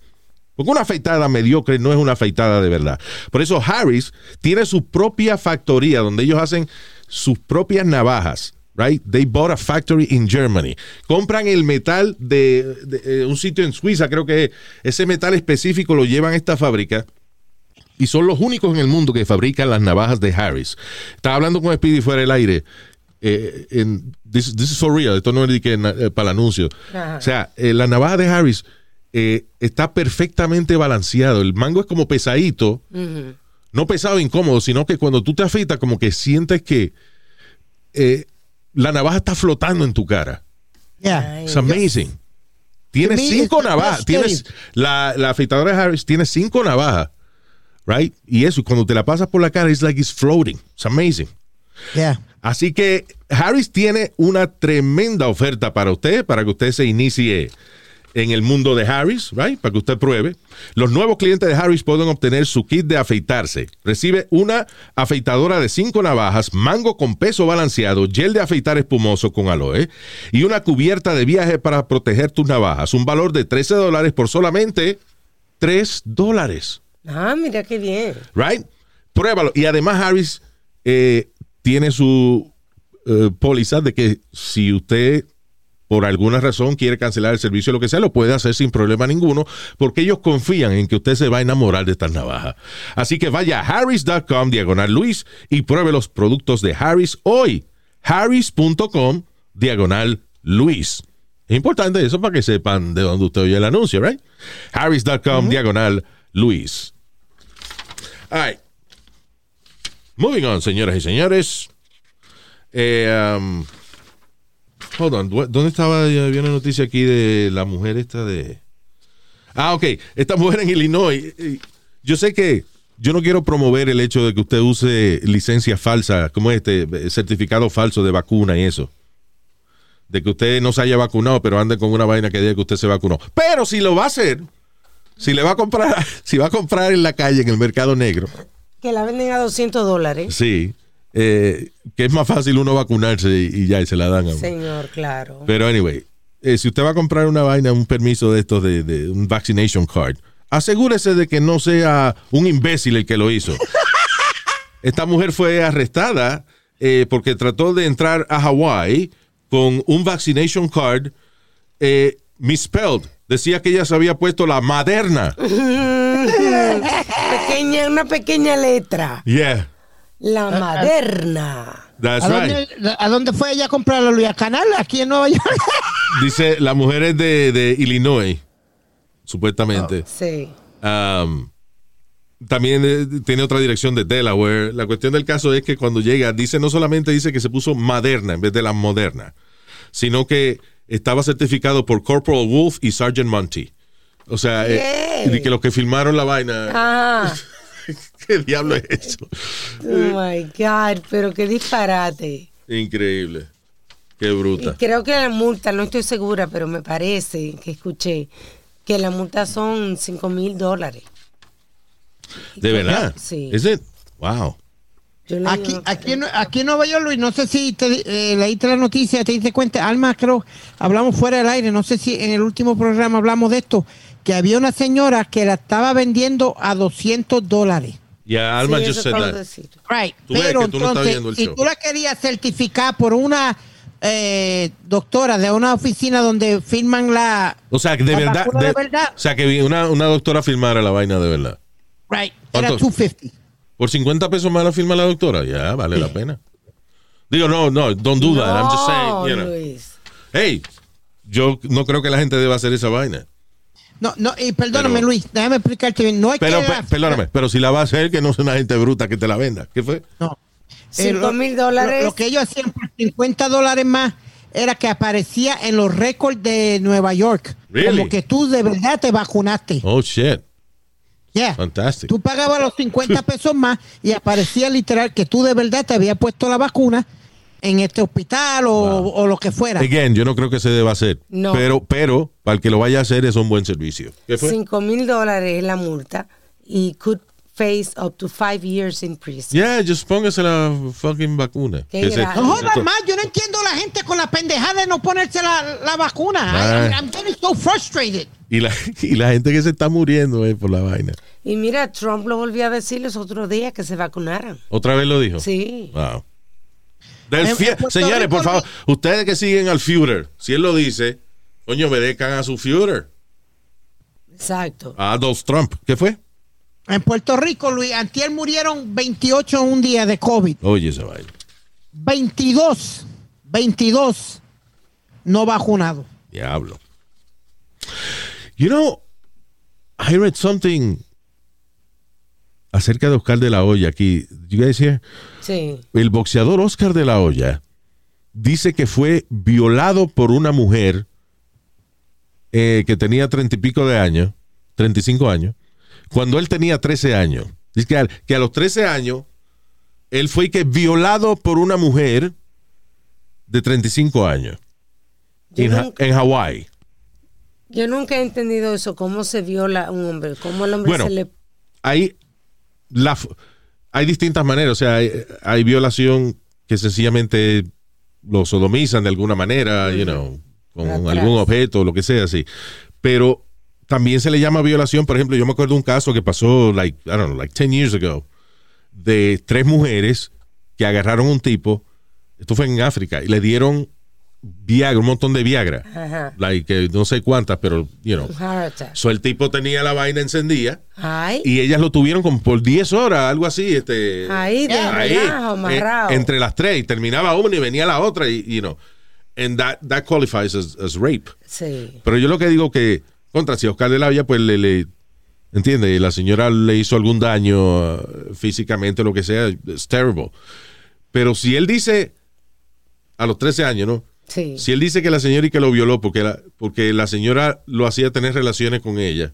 Porque una afeitada mediocre no es una afeitada de verdad. Por eso Harris tiene su propia factoría donde ellos hacen sus propias navajas. Right? They bought a factory in Germany. Compran el metal de, de, eh, un sitio en Suiza, creo que ese metal específico lo llevan a esta fábrica y son los únicos en el mundo que fabrican las navajas de Harris. Estaba hablando con Speedy fuera del aire. Eh, en- this, this is for real, esto no es que na- eh, para el anuncio. Ajá. O sea, eh, la navaja de Harris eh, está perfectamente balanceado. El mango es como pesadito, no pesado e incómodo, sino que cuando tú te afeitas, como que sientes que eh, la navaja está flotando en tu cara. Yeah. It's amazing. Tienes cinco navajas. Tienes, la, la afeitadora de Harris tiene cinco navajas. Right? Y eso, cuando te la pasas por la cara, it's like it's floating. It's amazing. Yeah. Así que Harris tiene una tremenda oferta para usted, para que usted se inicie en el mundo de Harris, right? Para que usted pruebe. Los nuevos clientes de Harris pueden obtener su kit de afeitarse. Recibe una afeitadora de cinco navajas, mango con peso balanceado, gel de afeitar espumoso con aloe y una cubierta de viaje para proteger tus navajas. Un valor de 13 dólares por solamente 3 dólares. Ah, mira qué bien. right? Pruébalo. Y además Harris eh, tiene su eh, póliza de que si usted por alguna razón quiere cancelar el servicio o lo que sea, lo puede hacer sin problema ninguno, porque ellos confían en que usted se va a enamorar de estas navajas. Así que vaya a harris.com, diagonal Luis, y pruebe los productos de Harris hoy. harris.com, diagonal Luis. Es importante eso para que sepan de dónde usted oye el anuncio, right? harris.com, diagonal Luis. All. Moving on, señoras y señores. Eh, um, hold on. ¿dó- ¿Dónde estaba? Ya Había una noticia aquí de la mujer esta de... Ah, ok. Esta mujer en Illinois. eh, Yo sé que yo no quiero promover el hecho de que usted use licencia falsa, como este, eh, certificado falso de vacuna y eso. De que usted no se haya vacunado, pero ande con una vaina que diga que usted se vacunó. Pero si lo va a hacer, si le va a comprar, *laughs* si va a comprar en la calle, en el mercado negro, Que la venden a 200 dólares. Sí, eh, que es más fácil uno vacunarse y, y ya y se la dan a uno. Señor, claro. Pero anyway, eh, si usted va a comprar una vaina, un permiso de estos de, de un vaccination card, asegúrese de que no sea un imbécil el que lo hizo. *laughs* Esta mujer fue arrestada eh, porque trató de entrar a Hawái con un vaccination card misspelled. Decía que ella se había puesto la maderna. *laughs* pequeña, una pequeña letra. Yeah, La moderna. that's ¿A right. dónde, ¿A dónde fue ella a comprarlo, Luis? ¿A Canal? Aquí en Nueva York. *laughs* Dice, la mujer es de, de Illinois, supuestamente. Sí. Um, también eh, tiene otra dirección de Delaware. La cuestión del caso es que cuando llega, dice, no solamente dice que se puso Maderna en vez de la Moderna, sino que estaba certificado por Corporal Wolf y Sergeant Monty. O sea, eh, que los que filmaron la vaina, *laughs* ¿qué diablo es eso? oh my God, pero qué disparate. Increíble. Qué Y bruta. creo que la multa, no estoy segura, pero me parece que escuché que la multa son 5 mil dólares. De verdad. Sí. ¿Es it? Wow. Yo Aquí, aquí, en- aquí en Nueva York, Luis, no sé si te, eh, leíste la noticia, te diste cuenta, Alma, creo, hablamos fuera del aire, no sé si en el último programa hablamos de esto, que había una señora que la estaba vendiendo a 200 dólares. Yeah, Alma de decir. Right. Tú ves Pero que tú no estás entonces, el si show. tú la querías certificar por una eh, doctora de una oficina donde firman la... O sea, de verdad, vacuna de- de verdad. O sea, que una, una doctora filmara la vaina de verdad. Right. Era ¿Cuánto? 250. Por 50 pesos más la firma la doctora, ya vale la pena. Digo, no, no, don't do that. I'm just saying, you know. Luis. Hey, yo no creo que la gente deba hacer esa vaina. No, no, y perdóname, Pero- Luis, déjame explicarte bien. No es Pero, que... pe- perdóname, pero si la va a hacer, que no sea una gente bruta que te la venda. ¿Qué fue? No. Cinco lo- mil dólares. Lo, lo que ellos hacían por 50 dólares más era que aparecía en los récords de Nueva York. Really? Como que tú de verdad te vacunaste. Oh, shit. Yeah. Tú pagabas los 50 *laughs* pesos más y aparecía literal que tú de verdad te habías puesto la vacuna en este hospital o, o lo que fuera. Again, yo no creo que se deba hacer. No. Pero, pero, para el que lo vaya a hacer es un buen servicio. ¿Qué fue? 5 mil dólares es la multa y could face up to five years in prison. Yeah, just póngase la fucking vacuna. Que se-. No jodas más, yo no entiendo la gente con la pendejada de no ponerse la, la vacuna. I-. I'm getting so frustrated. y, la, *laughs* y la gente que se está muriendo eh, por la vaina. Y mira, Trump lo volvió a decir los otros días que se vacunaran. ¿Otra vez lo dijo? Sí. Wow. Del En- Señores, Rico por favor, ustedes que siguen al Führer, si él lo dice, coño, obedezcan a su Führer, Exacto. a Donald Trump. ¿Qué fue? En Puerto Rico, Luis, antier murieron 28 en un día de COVID. Oye, esa vaina. 22, 22 no vacunados. Diablo. You know, I read something acerca de Oscar de la Hoya aquí. You guys hear? Sí. El boxeador Oscar de la Hoya dice que fue violado por una mujer eh, que tenía treinta y pico de años, 35 años, cuando él tenía 13 años. Dice que, a- que a los 13 años él fue que violado por una mujer de 35 años en, nunca, en Hawái. yo nunca he entendido eso, cómo se viola a un hombre, cómo el hombre Bueno, se le... hay, la, hay distintas maneras. O sea, hay, hay violación que sencillamente lo sodomizan de alguna manera, you know, con algún objeto, lo que sea así. Pero también se le llama violación. Por ejemplo, yo me acuerdo de un caso que pasó, like, I don't know, like 10 years ago, de tres mujeres que agarraron a un tipo, esto fue en África, y le dieron Viagra, un montón de Viagra. Ajá. Like, eh, no sé cuántas, pero, you know. So el tipo tenía la vaina encendida Ay, y ellas lo tuvieron como por 10 horas, algo así. Este, ahí de ahí, relajo, eh, entre las tres. Y terminaba una y venía la otra, y, you know. And that, that qualifies as, as rape. Sí. Pero yo lo que digo que, contra, si Oscar de la Hoya, pues le, le entiende, la señora le hizo algún daño uh, físicamente, lo que sea, es terrible. Pero si él dice, a los 13 años, ¿no? Sí. Si él dice que la señora y que lo violó porque la, porque la señora lo hacía tener relaciones con ella,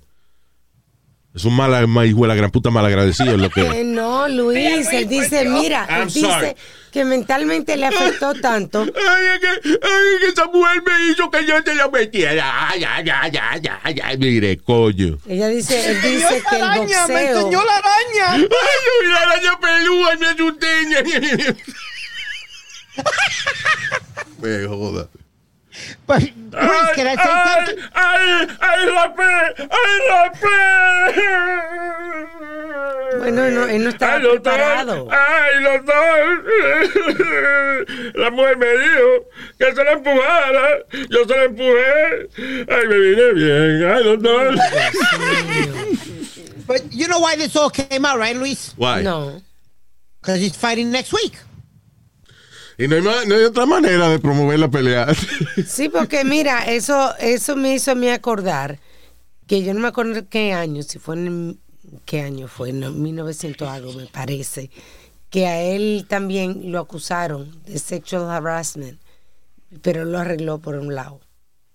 es un mala, ma- hijo de la gran puta malagradecido lo Que *laughs* Luis, él dice, mira, I'm él dice sorry. que mentalmente le afectó *laughs* tanto. Ay, es que, ay, que esa mujer me hizo que yo te lo metiera. Ay, ay, ay, ay, ay, ay, mire, coño. Ella dice, él dice que el boxeo. la araña. Ay, yo vi la araña pelúa y me asusté. *laughs* me joda. Pues, Luis, can I say something? ¡Ay, ay, rapé! ¡Ay, rapé! Bueno, no, él no estaba Ay, doctor, preparado. ¡Ay, doctor! La mujer me dijo que se la empujara. Yo se la empujé. ¡Ay, me vine bien! ¡Ay, doctor! But you know why this all came out, right, Luis? Why? No. Because he's fighting next week. Y no hay, no hay otra manera de promover la pelea. *laughs* Sí, porque mira, eso, eso me hizo a mí acordar que yo no me acuerdo qué año, si fue en qué año fue, en 1900 algo me parece, que a él también lo acusaron de sexual harassment, pero lo arregló por un lado.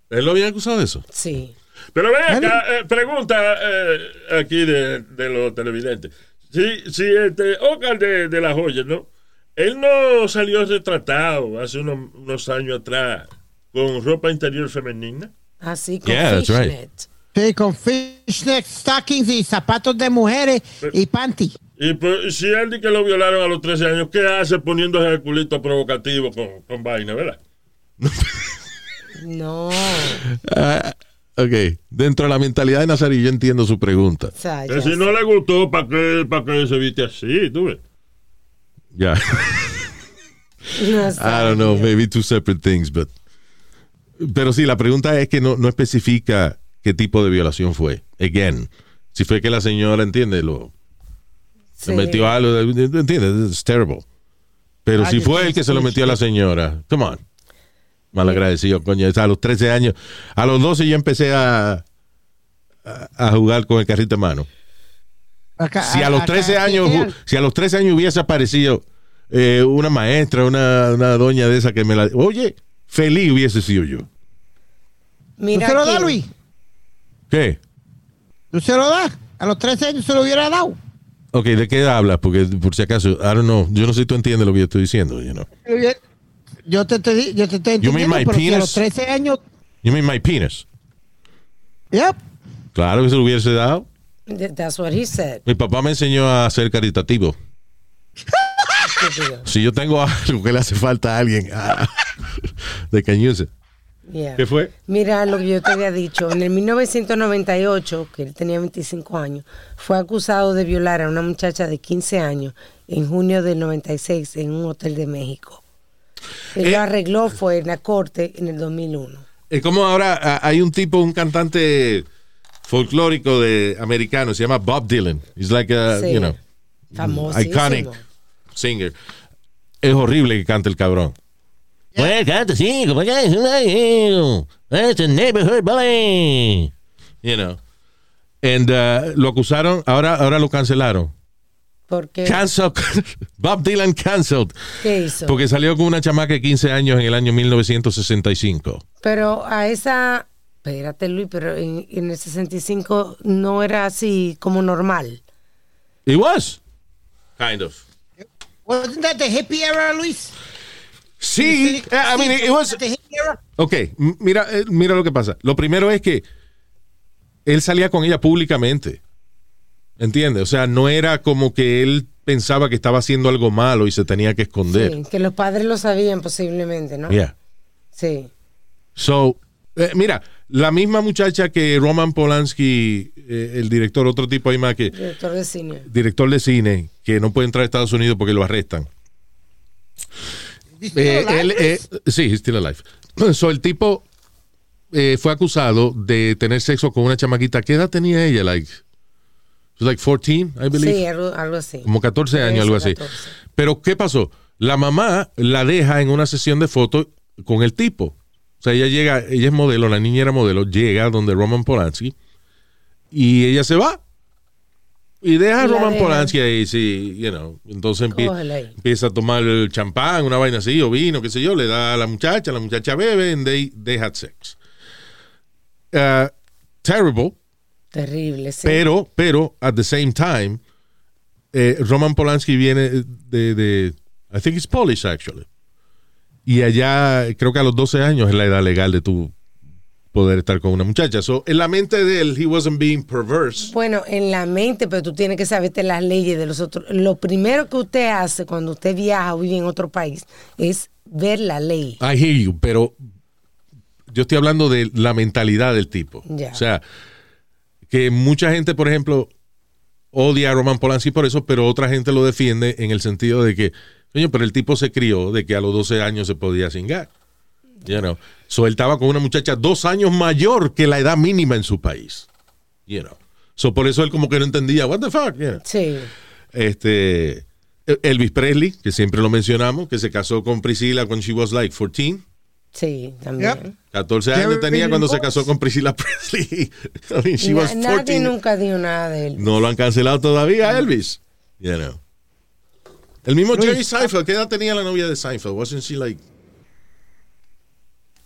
¿Él lo había acusado de eso? Sí. Pero ven acá, eh, pregunta eh, aquí de, de los televidentes. Si, si este Oscar de, de la Joya, ¿no? Él no salió retratado hace unos, unos años atrás con ropa interior femenina. Así con Yeah, that's right. fishnet. Sí, con fishnet stockings y zapatos de mujeres y panty. Y pues, si él dice que lo violaron a los 13 años, ¿qué hace poniéndose el culito provocativo con, con vaina, verdad? No. Ah, ok. Dentro de la mentalidad de Nazario, yo entiendo su pregunta. O sea, Que ya si sé. no le gustó, ¿para qué, pa' qué se viste así? ¿Tú ves? Ya. No I don't know, maybe two separate things, but. Pero sí, la pregunta es que no, no especifica qué tipo de violación fue. Again, si fue que la señora, entiende, lo Sí. le metió algo, entiende, it's terrible. Pero si fue el que se lo metió a la señora, come on. Malagradecido, coño. A los 13 años, a los 12 yo empecé a, a, a jugar con el carrito de mano. Acá- Si a los acá- 13 años, si a los 13 años hubiese aparecido eh, una maestra, una, una doña de esa que me la. Oye, feliz hubiese sido yo. ¿Tú Mira se lo aquí. Luis? ¿Qué? ¿Tú se lo das? A los 13 años se lo hubiera dado. Ok, ¿de qué hablas? Porque por si acaso, I don't know. Yo no sé si tú entiendes lo que yo estoy diciendo, you know. Yo te, estoy- yo te estoy You mean entendiendo, my pero si a los 13 años... You mean my penis? Yep. Claro que se lo hubiese dado. Th- That's what he said. Mi papá me enseñó a ser caritativo. Si yo tengo algo que le hace falta a alguien, ah, *laughs* de cañuce. Yeah. ¿Qué fue? Mira lo que yo te había dicho. En el 1998, que él tenía 25 años, fue acusado de violar a una muchacha de 15 años en junio del 96 en un hotel de México. Él Eh. lo arregló, fue en la corte en el 2001. Es como ahora ah, hay un tipo, un cantante folclórico de americano, se llama Bob Dylan. He's like a, Sí. you know, iconic singer. Es horrible que cante el cabrón. Pues canta así, como que es It's a neighborhood bully. You know. And uh, lo acusaron, ahora, ahora lo cancelaron. Porque, Cancel. *laughs* Bob Dylan canceled. ¿Qué hizo? Porque salió con una chamaca de 15 años en el año 1965. Pero a esa... Espérate, Luis, pero en, en el 65 no era así como normal. It was. Kind of. Wasn't that the hippie era, Luis? Sí, eh, I mean, it was. The hippie era? Ok, mira, eh, mira lo que pasa. Lo primero es que él salía con ella públicamente. ¿Entiendes? O sea, no era como que él pensaba que estaba haciendo algo malo y se tenía que esconder. Sí, que los padres lo sabían posiblemente, ¿no? Yeah. Sí. So, eh, mira, la misma muchacha que Roman Polanski, eh, el director, otro tipo ahí más que Director de cine. director de cine, que no puede entrar a Estados Unidos porque lo arrestan. Eh, él, sí, he's still alive. *clears throat* So, el tipo fue acusado de tener sexo con una chamaquita. ¿Qué edad tenía ella? Like, like 14, I believe. Sí, algo, algo así. Como 14 años, algo así. 14. Pero, ¿qué pasó? La mamá la deja en una sesión de fotos con el tipo. O sea, ella llega, ella es modelo, la niña era modelo, llega donde Roman Polanski y ella se va. Y deja a Roman deja. Polanski ahí, sí, you know. Entonces empieza a tomar el champán, una vaina así, o vino, qué sé yo, le da a la muchacha, la muchacha bebe, and they, they had sex. Uh, terrible, Terrible, sí. pero, pero, at the same time, eh, Roman Polanski viene de, de, I think it's Polish actually. Y allá, creo que a los 12 años es la edad legal de tu poder estar con una muchacha. So, en la mente de él, he wasn't being perverse. Bueno, en la mente, pero tú tienes que saberte las leyes de los otros. Lo primero que usted hace cuando usted viaja o vive en otro país es ver la ley. I hear you, pero yo estoy hablando de la mentalidad del tipo. O sea, que mucha gente, por ejemplo, odia a Roman Polanski por eso, pero otra gente lo defiende en el sentido de que, coño, pero el tipo se crió de que a los 12 años se podía cingar. You know. So él estaba con una muchacha dos años mayor que la edad mínima en su país. You know. So por eso él como que no entendía, what the fuck, you know. Sí. Este Elvis Presley, que siempre lo mencionamos, que se casó con Priscilla cuando she was like 14. Sí, también. 14 años tenía cuando se casó con Priscilla Presley. *laughs* I mean, she Na- was nadie 14. nunca dio nada de él. No lo han cancelado todavía, Elvis. You know. El mismo Luis. Jerry Seinfeld, ¿qué edad tenía la novia de Seinfeld? Wasn't she like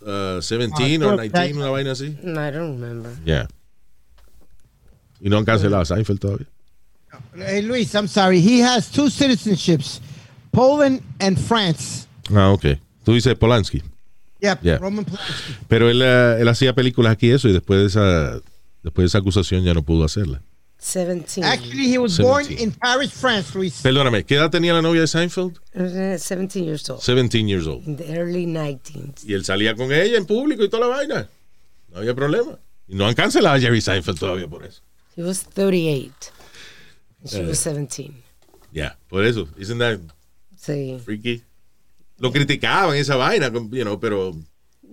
uh, 17 Ah, or creo que- 19, una vaina así? No, I don't remember. Yeah. Y no han cancelado a Seinfeld todavía. Hey, Luis, I'm sorry. He has two citizenships, Poland and France. Ah, ok. Tú dices Polanski. Yep, Yeah. Roman Polanski. Pero él, eh, él hacía películas aquí eso y después de esa después de esa acusación ya no pudo hacerla. 17. Actually, he was born 17. in Paris, France, Luis. Perdóname, ¿qué edad tenía la novia de Seinfeld? Uh, 17 years old. 17 years old. In the early 19s. Y él salía con ella en público y toda la vaina. No había problema. Y no han cancelado a Jerry Seinfeld todavía por eso. He was 38. And she Eh. was 17. Ya, por eso. Isn't that Sí. freaky? Lo criticaban esa vaina, you know, pero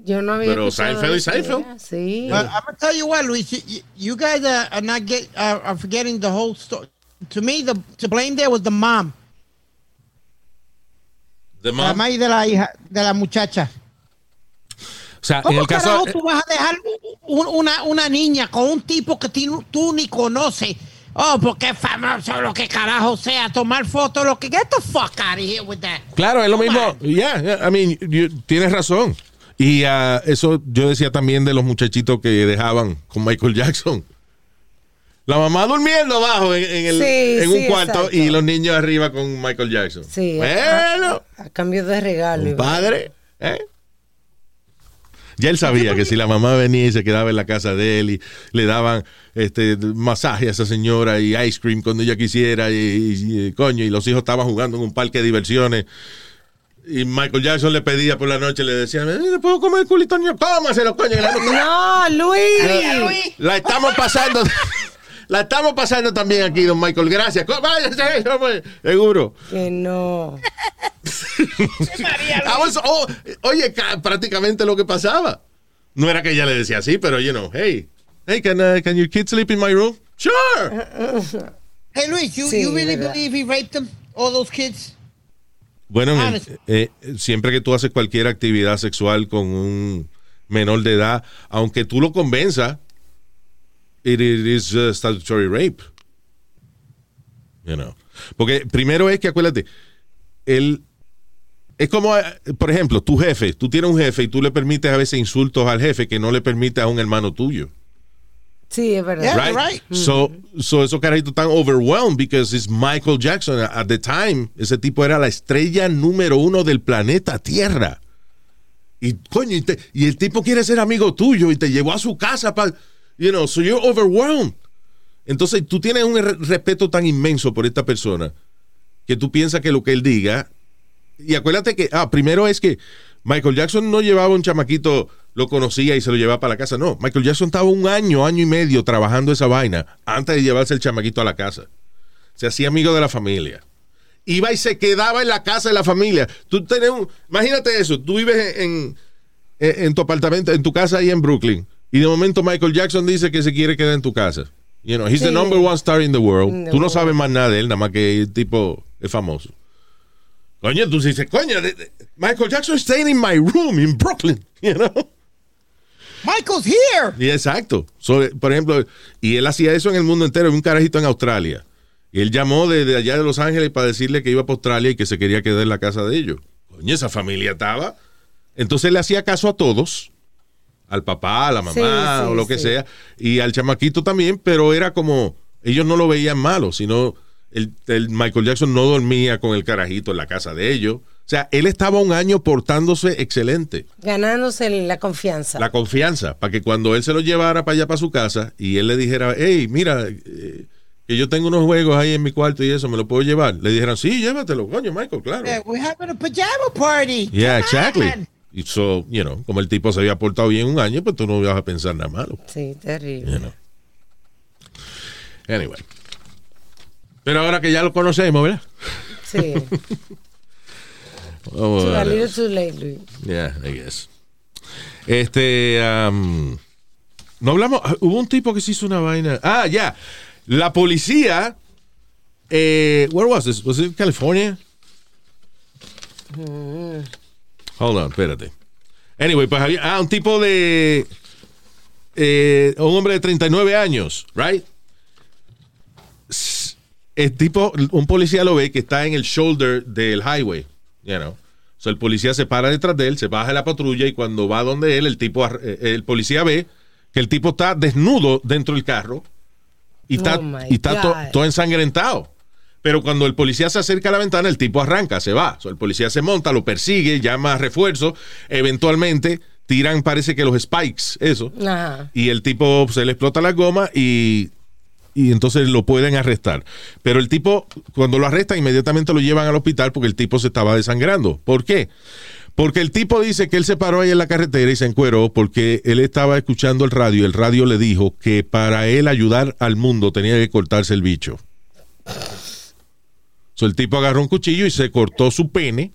Yo no había Pero Seinfeld. ¿verdad? Sí. But I'm gonna tell you what, Luis. You, guys are, are not get are, are forgetting the whole story. To me, the to blame there was the mom, the la mom- madre de la hija de la muchacha. o sea, en ¿Cómo el caso carajo tú vas a dejar un- una, una niña con un tipo que ti- tú ni conoces? Oh, porque es famoso, lo que carajo sea, tomar fotos, lo que. Get the fuck out of here with that. Claro, es lo Come mismo. Yeah, yeah, I mean, you- tienes razón. Y ah, eso yo decía también de los muchachitos que dejaban con Michael Jackson. La mamá durmiendo abajo en, en el- Sí, en un sí, cuarto exacto. y los niños arriba con Michael Jackson. Sí. Bueno, A, a cambio de regalo. un padre. ¿eh? Ya él sabía que si la mamá venía y se quedaba en la casa de él y le daban este masaje a esa señora y ice cream cuando ella quisiera y, y- y, coño y los hijos estaban jugando en un parque de diversiones y Michael Jackson le pedía por la noche le decía ¿le puedo comer el culito niño? cómaselo coño No, Luis. la estamos pasando *laughs* la estamos pasando también aquí don Michael gracias váyase hombre, seguro Que no. I was- oh, oye, ca- prácticamente lo que pasaba. No era que ella le decía así, pero, you know, hey, hey, can, uh, can your kid sleep in my room? Sure. Hey, Luis, you, Sí, you really verdad. believe he raped them, all those kids? Bueno, el- eh, siempre que tú haces cualquier actividad sexual con un menor de edad, aunque tú lo convenzas, it, it is uh, statutory rape. You know. Porque primero es que acuérdate, él es como, eh, por ejemplo, tu jefe, tú tienes un jefe y tú le permites a veces insultos al jefe que no le permite a un hermano tuyo. Sí, es verdad. Yeah. right? right. So, so esos carajitos están overwhelmed because it's Michael Jackson. At the time, ese tipo era la estrella número uno del planeta Tierra. Y coño, y, te- y el tipo quiere ser amigo tuyo y te llevó a su casa para, you know, so you're overwhelmed. Entonces tú tienes un re- respeto tan inmenso por esta persona que tú piensas que lo que él diga. Y acuérdate que, ah, primero es que Michael Jackson no llevaba un chamaquito, lo conocía y se lo llevaba para la casa. No, Michael Jackson estaba un año, año y medio trabajando esa vaina antes de llevarse el chamaquito a la casa. Se hacía amigo de la familia. iba y se quedaba en la casa de la familia. Tú tenés un, imagínate eso, tú vives en, en, en tu apartamento, en tu casa ahí en Brooklyn, y de momento Michael Jackson dice que se quiere quedar en tu casa. You know, he's the number one star in the world. Tú no sabes más nada de él, nada más que el tipo es famoso. Coño, tú dices, coño, Michael Jackson is staying in my room in Brooklyn, *laughs* you know? Michael's here. Y exacto. So, por ejemplo, y él hacía eso en el mundo entero, un carajito en Australia. Y él llamó desde allá de Los Ángeles para decirle que iba para Australia y que se quería quedar en la casa de ellos. Coño, esa familia estaba. Entonces le hacía caso a todos. Al papá, a la mamá, Sí, sí, o lo que sí. sea. Y al chamaquito también, pero era como, ellos no lo veían malo, sino el, el Michael Jackson no dormía con el carajito en la casa de ellos. O sea, él estaba un año portándose excelente Ganándose la confianza. la confianza para que cuando él se lo llevara para allá para su casa y él le dijera, hey, mira, eh, que yo tengo unos juegos ahí en mi cuarto y eso, ¿me lo puedo llevar? Le dijeran, sí, llévatelo, coño, Michael, claro. Yeah, we're having a pajama party. Yeah, Come exactly. on. Y so, you know, como el tipo se había portado bien un año, pues tú no ibas a pensar nada malo. Sí, terrible. You know. Anyway. Pero ahora que ya lo conocemos, ¿verdad? Sí. *laughs* Vamos Too- a little too late. Yeah, I guess. Este, um, no hablamos, hubo un tipo que se hizo una vaina. Ah, ya. La policía, eh, where was this? Was it California? Hold on, espérate. Anyway, pues había, ah, un tipo de, eh, un hombre de 39 años, right? El tipo, un policía lo ve que está en el shoulder del highway, you know. So el policía se para detrás de él, se baja de la patrulla y cuando va donde él, el tipo, eh, el policía ve que el tipo está desnudo dentro del carro y está, Oh, y está to- todo ensangrentado. Pero cuando el policía se acerca a la ventana, el tipo arranca, se va. So, el policía se monta, lo persigue, llama a refuerzo. Eventualmente tiran, parece que los spikes, eso. Ajá. Y el tipo se le explota la goma y, y entonces lo pueden arrestar. Pero el tipo, cuando lo arrestan, inmediatamente lo llevan al hospital porque el tipo se estaba desangrando. ¿Por qué? Porque el tipo dice que él se paró ahí en la carretera y se encueró porque él estaba escuchando el radio y el radio le dijo que para él ayudar al mundo tenía que cortarse el bicho. So, el tipo agarró un cuchillo y se cortó su pene.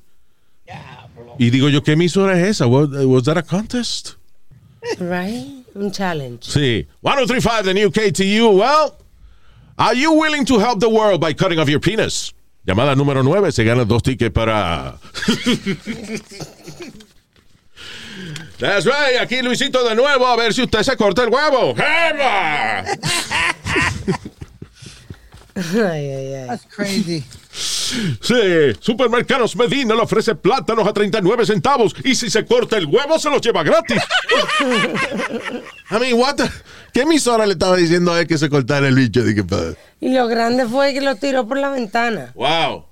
Y digo yo, ¿qué emisora es esa? Was, was that a contest? Right? Un challenge. Sí. 1035 the new KTU. Well, are you willing to help the world by cutting off your penis? Llamada número 9, se gana dos tickets para. *laughs* That's right, aquí Luisito de nuevo, a ver si usted se corta el huevo. ¡Eva! *laughs* Ay, ay, ay. That's crazy. Sí, Supermercados Medina le ofrece plátanos a 39 centavos y si se corta el huevo se los lleva gratis. *laughs* I mean, what the- ¿Qué emisora le estaba diciendo a él que se cortara el bicho? Pa- Y lo grande fue que lo tiró por la ventana. Wow.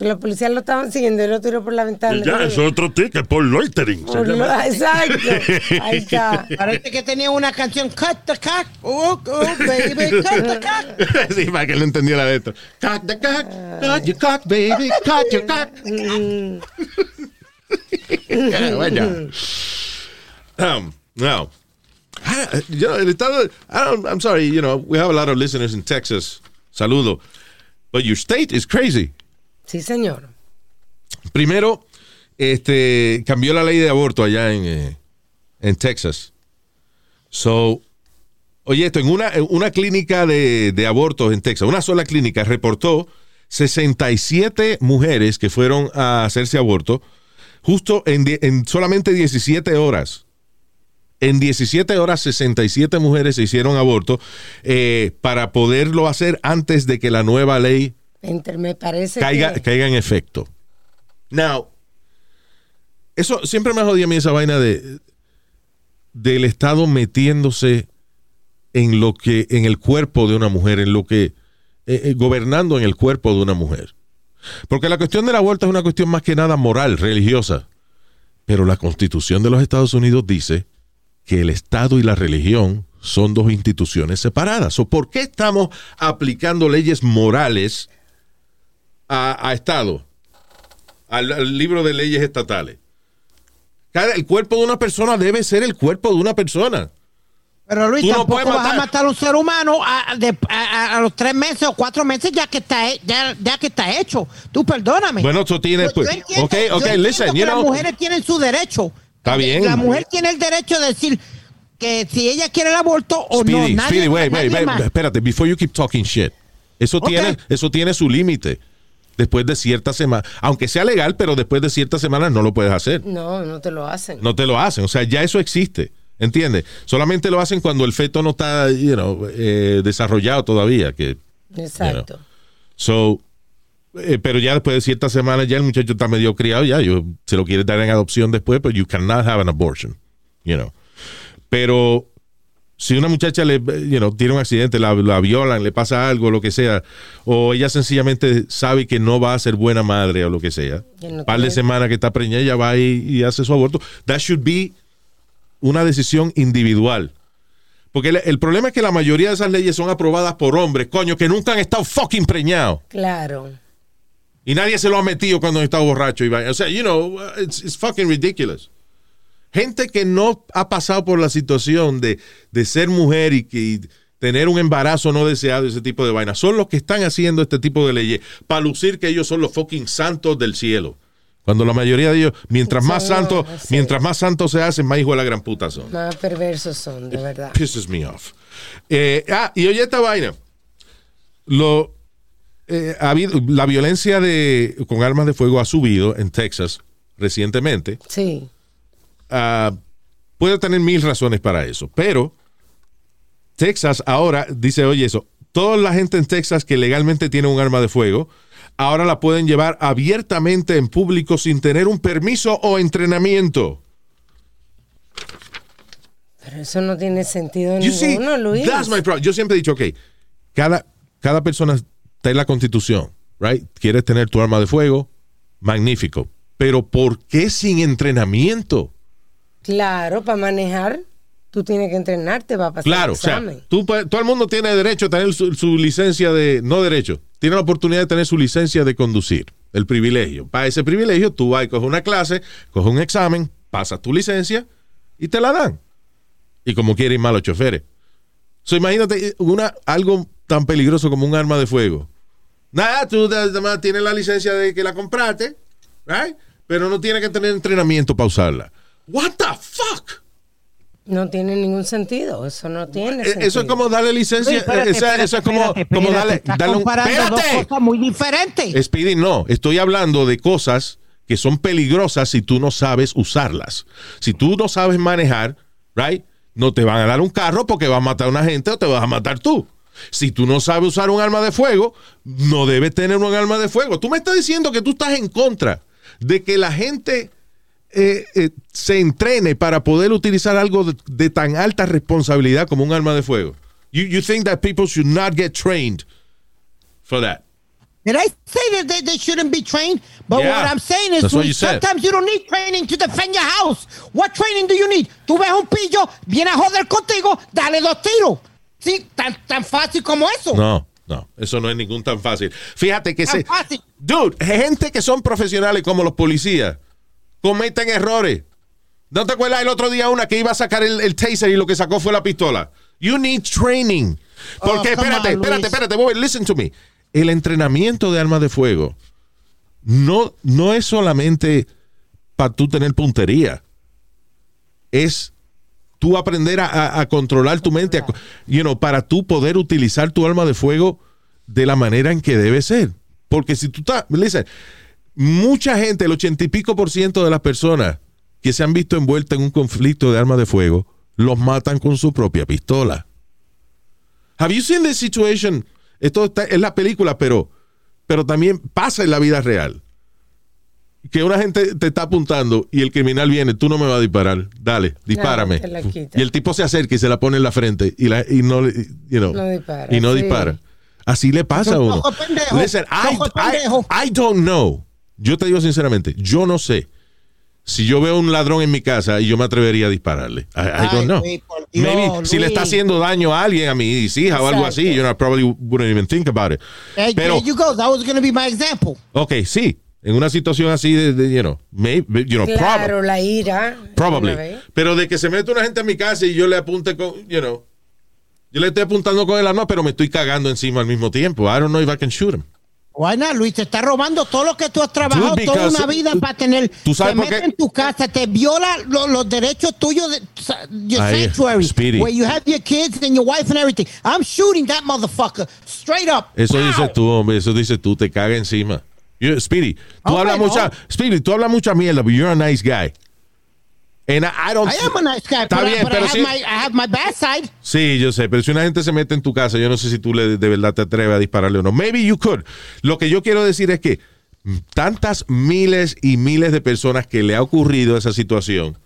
Los policías lo estaban siguiendo y lo tiró por la ventana. Y ya, es otro ticket por loitering. por lo-. Exacto. Ahí está. *laughs* Parece que tenía una canción Cut the cock. Oh, oh, baby, cut the cock. sí, para que él no entendía la letra. Cock the cock, cut your cock, baby, cut your cock. Yeah, vaya. Um, now, I- you know, el estado, I don't, I'm sorry, you know, we have a lot of listeners in Texas. Saludo. But your state is crazy. Sí, señor. Primero, este, cambió la ley de aborto allá en, eh, en Texas. So, oye, esto, en una, una clínica de, de abortos en Texas, una sola clínica reportó 67 mujeres que fueron a hacerse aborto justo en, en solamente 17 horas. En 17 horas, 67 mujeres se hicieron aborto eh, para poderlo hacer antes de que la nueva ley Enter- me parece caiga, que... caiga en efecto. Now, eso siempre me jodía a mí esa vaina de del Estado metiéndose en lo que, en el cuerpo de una mujer, en lo que, eh, eh, gobernando en el cuerpo de una mujer. Porque la cuestión del aborto es una cuestión más que nada moral, religiosa. Pero la constitución de los Estados Unidos dice que el Estado y la religión son dos instituciones separadas. ¿O por qué estamos aplicando leyes morales a, a Estado? Al, al libro de leyes estatales. El cuerpo de una persona debe ser el cuerpo de una persona. Pero Luis, Tú no tampoco vas matar- a matar a un ser humano a, de- a- a- los tres meses o cuatro meses ya que está, ya, ya que está hecho. Tú perdóname. Bueno, tú tienes, pues, yo entiendo- ok, yo listen, que you las know- mujeres tienen su derecho. Está bien. La mujer tiene el derecho de decir que si ella quiere el aborto o Speedy, no. Nadie, Speedy, wait, wait, nadie wait, espérate, before you keep talking shit. Eso tiene, eso tiene su límite. Después de ciertas semanas, aunque sea legal, pero después de ciertas semanas no lo puedes hacer. No, no te lo hacen. No te lo hacen. O sea, ya eso existe. ¿Entiendes? Solamente lo hacen cuando el feto no está, you know, eh, desarrollado todavía. Que, Exacto. so, eh, pero ya después de ciertas semanas ya el muchacho está medio criado, ya yo se lo quiere dar en adopción después, pero you cannot have an abortion, you know. Pero si una muchacha le, you know, tiene un accidente, la, la violan, le pasa algo, lo que sea, o ella sencillamente sabe que no va a ser buena madre o lo que sea, no un par de semanas que está preñada, ella va y, y hace su aborto. That should be una decisión individual. Porque el, el problema es que la mayoría de esas leyes son aprobadas por hombres, coño, que nunca han estado fucking preñados. Claro. Y nadie se lo ha metido cuando han estado borracho. y vaina. O sea, you know, it's, it's fucking ridiculous. Gente que no ha pasado por la situación de, de ser mujer y, que- y tener un embarazo no deseado, ese tipo de vaina, son los que están haciendo este tipo de leyes para lucir que ellos son los fucking santos del cielo. Cuando la mayoría de ellos, mientras más santos, mientras más santos se hacen, más hijos de la gran puta son. Más perversos son, de verdad. Pisses me off. Eh, ah, y oye esta vaina. Lo, eh, ha habido, la violencia de, con armas de fuego ha subido en Texas recientemente. Sí. Ah, puede tener mil razones para eso, pero Texas ahora dice, oye eso, toda la gente en Texas que legalmente tiene un arma de fuego, ahora la pueden llevar abiertamente en público sin tener un permiso o entrenamiento. Pero eso no tiene sentido You see, ninguno, Luis. that's my problem. Yo siempre he dicho, ok, cada, cada persona está en la constitución, right? Quieres tener tu arma de fuego, magnífico. Pero ¿por qué sin entrenamiento? Claro, para manejar, tú tienes que entrenarte para pasar Claro, el sea, examen. tú, todo el mundo tiene derecho a tener su, su licencia de, no derecho, tiene la oportunidad de tener su licencia de conducir, el privilegio. Para ese privilegio, tú vas y coges una clase, coges un examen, pasas tu licencia y te la dan. Y como quieren malos choferes. So, imagínate una, algo tan peligroso como un arma de fuego. Nada, tú de- además tienes la licencia de que la compraste, right? pero no tienes que tener entrenamiento para usarla. What the fuck? No tiene ningún sentido. Eso no tiene Eh, sentido. Eso es como darle licencia. Luis, espérate, eh, esa- espérate, eso es como, espérate, como darle, estás darle un. comparando dos ¡Espérate! cosas muy diferentes. Speedy, no. Estoy hablando de cosas que son peligrosas si tú no sabes usarlas. Si tú no sabes manejar, right? No te van a dar un carro porque va a matar a una gente o te vas a matar tú. Si tú no sabes usar un arma de fuego, no debes tener un arma de fuego. Tú me estás diciendo que tú estás en contra de que la gente eh, eh, se entrene para poder utilizar algo de, de tan alta responsabilidad como un arma de fuego. You, you think that people should not get trained for that? Did I say that they, they shouldn't be trained? But Yeah. what I'm saying is, Luis, you sometimes you don't need training to defend your house. What training do you need? Tú ves un pillo, viene a joder contigo, dale dos tiros. Sí, tan, tan fácil como eso. No, no, eso no es ningún tan fácil. Fíjate que Tan se. fácil. Dude, gente que son profesionales como los policías cometen errores. ¿No te acuerdas el otro día una que iba a sacar el, el taser y lo que sacó fue la pistola? You need training. Porque, Oh, espérate, on, espérate, espérate, boy, listen to me. El entrenamiento de armas de fuego no, no es solamente para tú tener puntería. Es tú aprender a, a- a controlar tu mente, a you know, para tú poder utilizar tu arma de fuego de la manera en que debe ser. Porque si tú estás, listen, mucha gente, el ochenta y pico por ciento de las personas que se han visto envueltas en un conflicto de armas de fuego, los matan con su propia pistola. Have you seen this situation? Esto está en la película, pero, pero también pasa en la vida real. Que una gente te está apuntando y el criminal viene, tú no me vas a disparar, dale, dispárame. quita. y el tipo se acerca y se la pone en la frente y, la, y no, you know, No dispara, y no sí. dispara. Así le pasa a uno. Listen, I. I don't know. Yo te digo sinceramente, yo no sé. Si yo veo un ladrón en mi casa y yo me atrevería a dispararle. I, I don't know. Luis, por Dios, Maybe si le está haciendo daño a alguien, a mi hija o algo así, Exacto. you know, I probably wouldn't even think about it. There, Pero, there you go. That was going to be my example. ok, sí. En una situación así de, de, you know, maybe, you know, Claro, prob- la ira. probably. Pero de que se mete una gente a mi casa y yo le apunte con, you know, yo le estoy apuntando con el arma, pero me estoy cagando encima al mismo tiempo. I don't know if I can shoot him. Not, Luis? Te está robando todo lo que tú has trabajado Dude, toda una vida para tener. ¿Tú sabes te mete en tu casa, te viola lo- los derechos tuyos de your sanctuary, Speedy. where you have your kids and your wife and everything. I'm shooting that motherfucker straight up. Eso Pow! dices tú, hombre, eso dices tú, te caga encima. You- Speedy, tú Ok, hablas no. mucha, Speedy, tú hablas mucha mierda, but you're a nice guy. And I, I don't I am a nice guy, Está but, bien, but I, pero have my, I have my bad side. Sí, yo sé, pero si una gente se mete en tu casa, yo no sé si tú le, de verdad te atreves a dispararle o no. Maybe you could. Lo que yo quiero decir es que tantas miles y miles de personas que le ha ocurrido esa situación,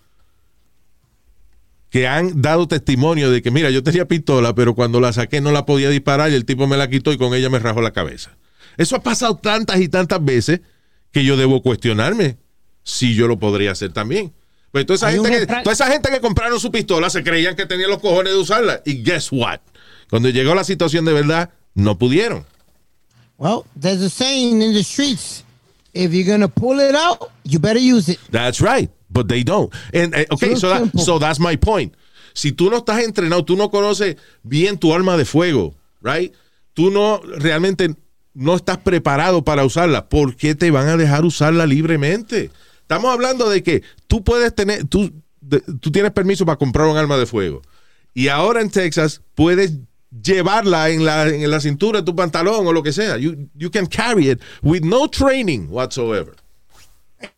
que han dado testimonio de que, mira, yo tenía pistola, pero cuando la saqué no la podía disparar y el tipo me la quitó y con ella me rajó la cabeza. Eso ha pasado tantas y tantas veces que yo debo cuestionarme si yo lo podría hacer también. Pues toda esa, gente que, refrán- toda esa gente que compraron su pistola se creían que tenían los cojones de usarla. Y guess what? Cuando llegó la situación de verdad, no pudieron. Well, there's a saying in the streets: if you're gonna pull it out, you better use it. That's right, but they don't. And, eh, okay, that- so that's my point. Si tú no estás entrenado, tú no conoces bien tu arma de fuego, right? Tú no realmente no estás preparado para usarla. ¿Por qué te van a dejar usarla libremente? Estamos hablando de que tú puedes tener, tú, de- tú tienes permiso para comprar un arma de fuego. Y ahora en Texas puedes llevarla en la, en la cintura de tu pantalón o lo que sea. You, you can carry it with no training whatsoever.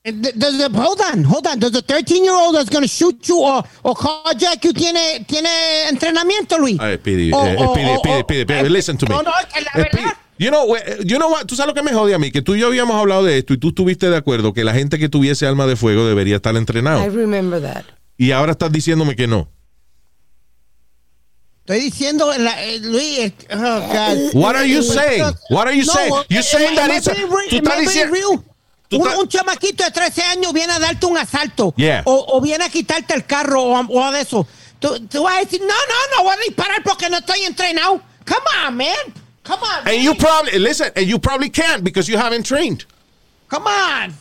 Th- Does the, hold on, hold on. Does the 13 year old that's gonna shoot you or, or carjack you tiene, tiene entrenamiento, Luis? Ay, Speedy, eh, Speedy, Speedy, eh, listen to me. No, no, la Eh, verdad. You know, eh, you know what? ¿Tú sabes lo que me jode a mí? Que tú y yo habíamos hablado de esto y tú estuviste de acuerdo que la gente que tuviese alma de fuego debería estar entrenado. I remember that. Y ahora estás diciéndome que no. Estoy diciendo, en la, eh, Luis, eh, oh, God. What are you saying? What are you No, saying? You're eh, saying that it's a- tú estás diciendo- Un, un chamaquito de 13 años viene a darte un asalto. Yeah. O, o viene a quitarte el carro o, o de eso. Tú, tú vas a decir, no, no, no voy a disparar porque no estoy entrenado. Come on, man. Come on. And you probably, listen, and you probably can't because you haven't trained. Come on.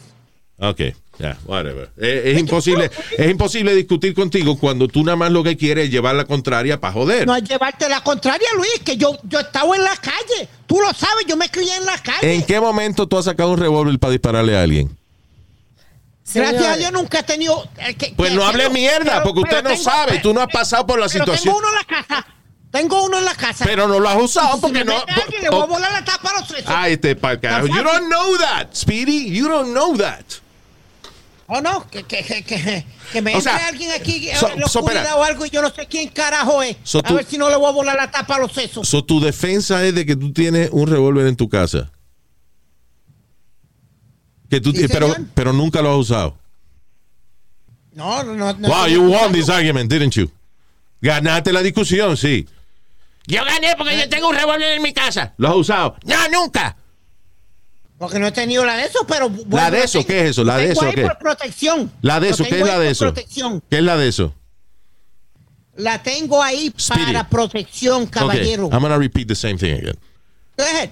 Okay, yeah, whatever. Eh, es imposible, es imposible discutir contigo cuando tú nada más lo que quieres es llevar la contraria para joder. No es llevarte la contraria, Luis, que yo, yo estaba en la calle. Tú lo sabes, yo me crié en la calle. ¿En qué momento tú has sacado un revólver para dispararle a alguien? Gracias a Dios nunca he tenido. eh, que- Pues que- no hable pero- mierda, pero- porque usted pero no tengo- sabe, tú no has pasado por la pero situación. Tengo uno en la casa. Tengo uno en la casa. Pero no lo has usado porque no. alguien, le voy a volar la tapa a los sesos. Ay, este pa'l carajo. You don't know that, Speedy. You don't know that. Oh, no, que, que, que, que, me O entre sea, alguien aquí eh, so- en la so, o algo y yo no sé quién carajo es. So a tú- ver si no le voy a volar la tapa a los sesos. So, tu defensa es de que tú tienes un revólver en tu casa. Que tú, Sí, pero, pero nunca lo has usado. No, no, no. no Wow, estoy you won usando. this argument, didn't you? Ganaste la discusión, sí. Yo gané porque yo tengo un revólver en mi casa. ¿Lo has usado? No, nunca. Porque no he tenido la de eso, pero. bueno, ¿La de eso? ¿Qué es eso? ¿La de eso qué? por protección. La de eso, ¿qué es la de eso? protección. ¿Qué es la de eso? La tengo ahí Speedy. para protección, caballero. Okay, I'm gonna repeat the same thing again. Go ahead.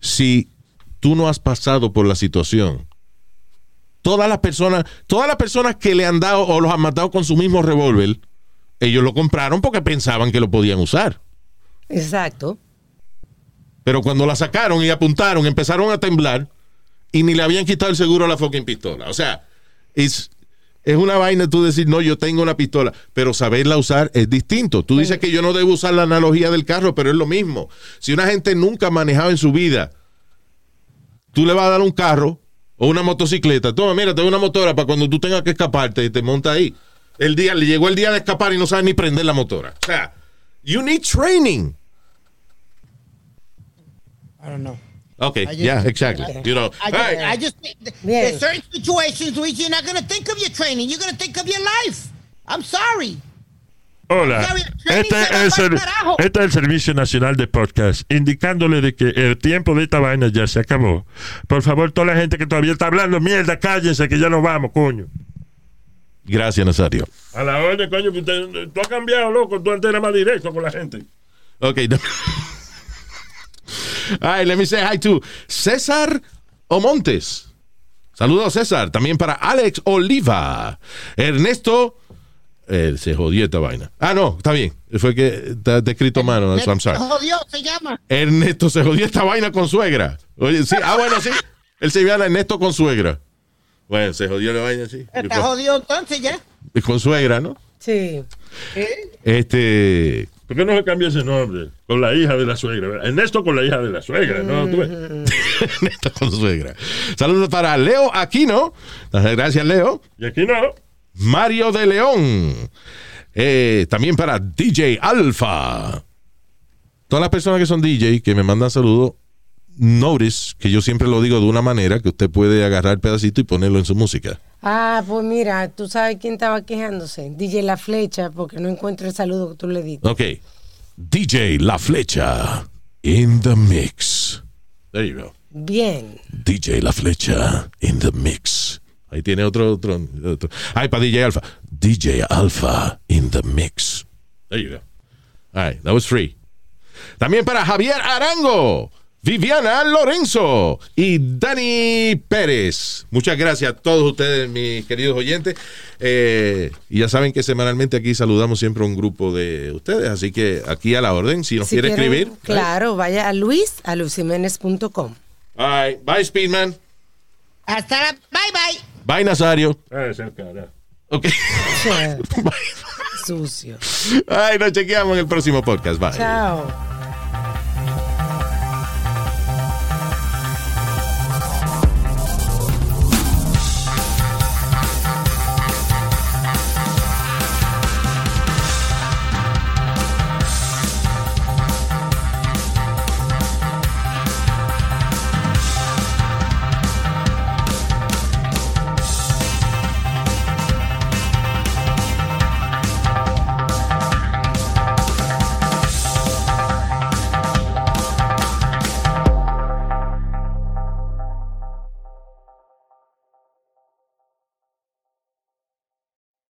si tú no has pasado por la situación, todas las personas, todas las personas que le han dado o los han matado con su mismo revólver, ellos lo compraron porque pensaban que lo podían usar. Exacto. Pero cuando la sacaron y apuntaron, empezaron a temblar y ni le habían quitado el seguro a la fucking pistola. O sea, es, es una vaina tú decir, no, yo tengo una pistola, pero saberla usar es distinto. Tú dices que yo no debo usar la analogía del carro, pero es lo mismo. Si una gente nunca ha manejado en su vida, tú le vas a dar un carro o una motocicleta, toma, mira, te doy una motora para cuando tú tengas que escaparte y te monta ahí. El día, le llegó el día de escapar y no sabes ni prender la motora. O sea, you need training. I don't know. Okay, I just- yeah, exactly. You know, I just, hey, I just Bien. there's certain situations, Luis, you're not going to think of your training. You're going to think of your life. I'm sorry. Hola, este es, el, este es el Servicio Nacional de Podcast, indicándole de que el tiempo de esta vaina ya se acabó. Por favor, toda la gente que todavía está hablando mierda, cállense que ya nos vamos, coño. gracias, Nazario. A la orden, coño, que usted- tú has cambiado, loco, tú antes eras más directo con la gente. Okay. no. All right, let me say hi to César Omontes. Saludos, César. También para Alex Oliva. Ernesto. eh, se jodió esta vaina. Ah, no, está bien. Fue que está escrito mano. so I'm sorry. Jodió, se llama. Ernesto se jodió esta vaina con suegra. Oye, sí. Ah, bueno, sí. Él se llama Ernesto con suegra. Bueno, se jodió la vaina, sí. Está con, jodido entonces ya. y con suegra, ¿no? Sí. Este. ¿Por qué no se cambia ese nombre? Con la hija de la suegra. Ernesto con la hija de la suegra, ¿no? ¿Tú ves? *laughs* Ernesto con suegra. Saludos para Leo Aquino. Gracias, Leo. Y aquí no. Mario de León. Eh, también para DJ Alfa. Todas las personas que son DJ que me mandan saludos, notice que yo siempre lo digo de una manera que usted puede agarrar el pedacito y ponerlo en su música. Ah, pues mira, tú sabes quién estaba quejándose. DJ La Flecha, porque no encuentro el saludo que tú le diste. Ok. DJ La Flecha in the mix. There you go. Bien. DJ La Flecha in the mix. Ahí tiene otro, otro, otro. Ay, para DJ Alpha. DJ Alpha in the mix. There you go. All right, that was free. También para Javier Arango, Viviana Lorenzo y Dani Pérez. Muchas gracias a todos ustedes, mis queridos oyentes. Eh, y ya saben que semanalmente aquí saludamos siempre a un grupo de ustedes, así que aquí a la orden, si nos Si quiere quieren, escribir. Claro, vaya a luis, a luisiménez.com. All right, bye Speedman. Hasta la. Bye bye. Bye Nazario. Cara. Ok. *laughs* Sucio. Ay, nos chequeamos en el próximo podcast. Bye. Chao.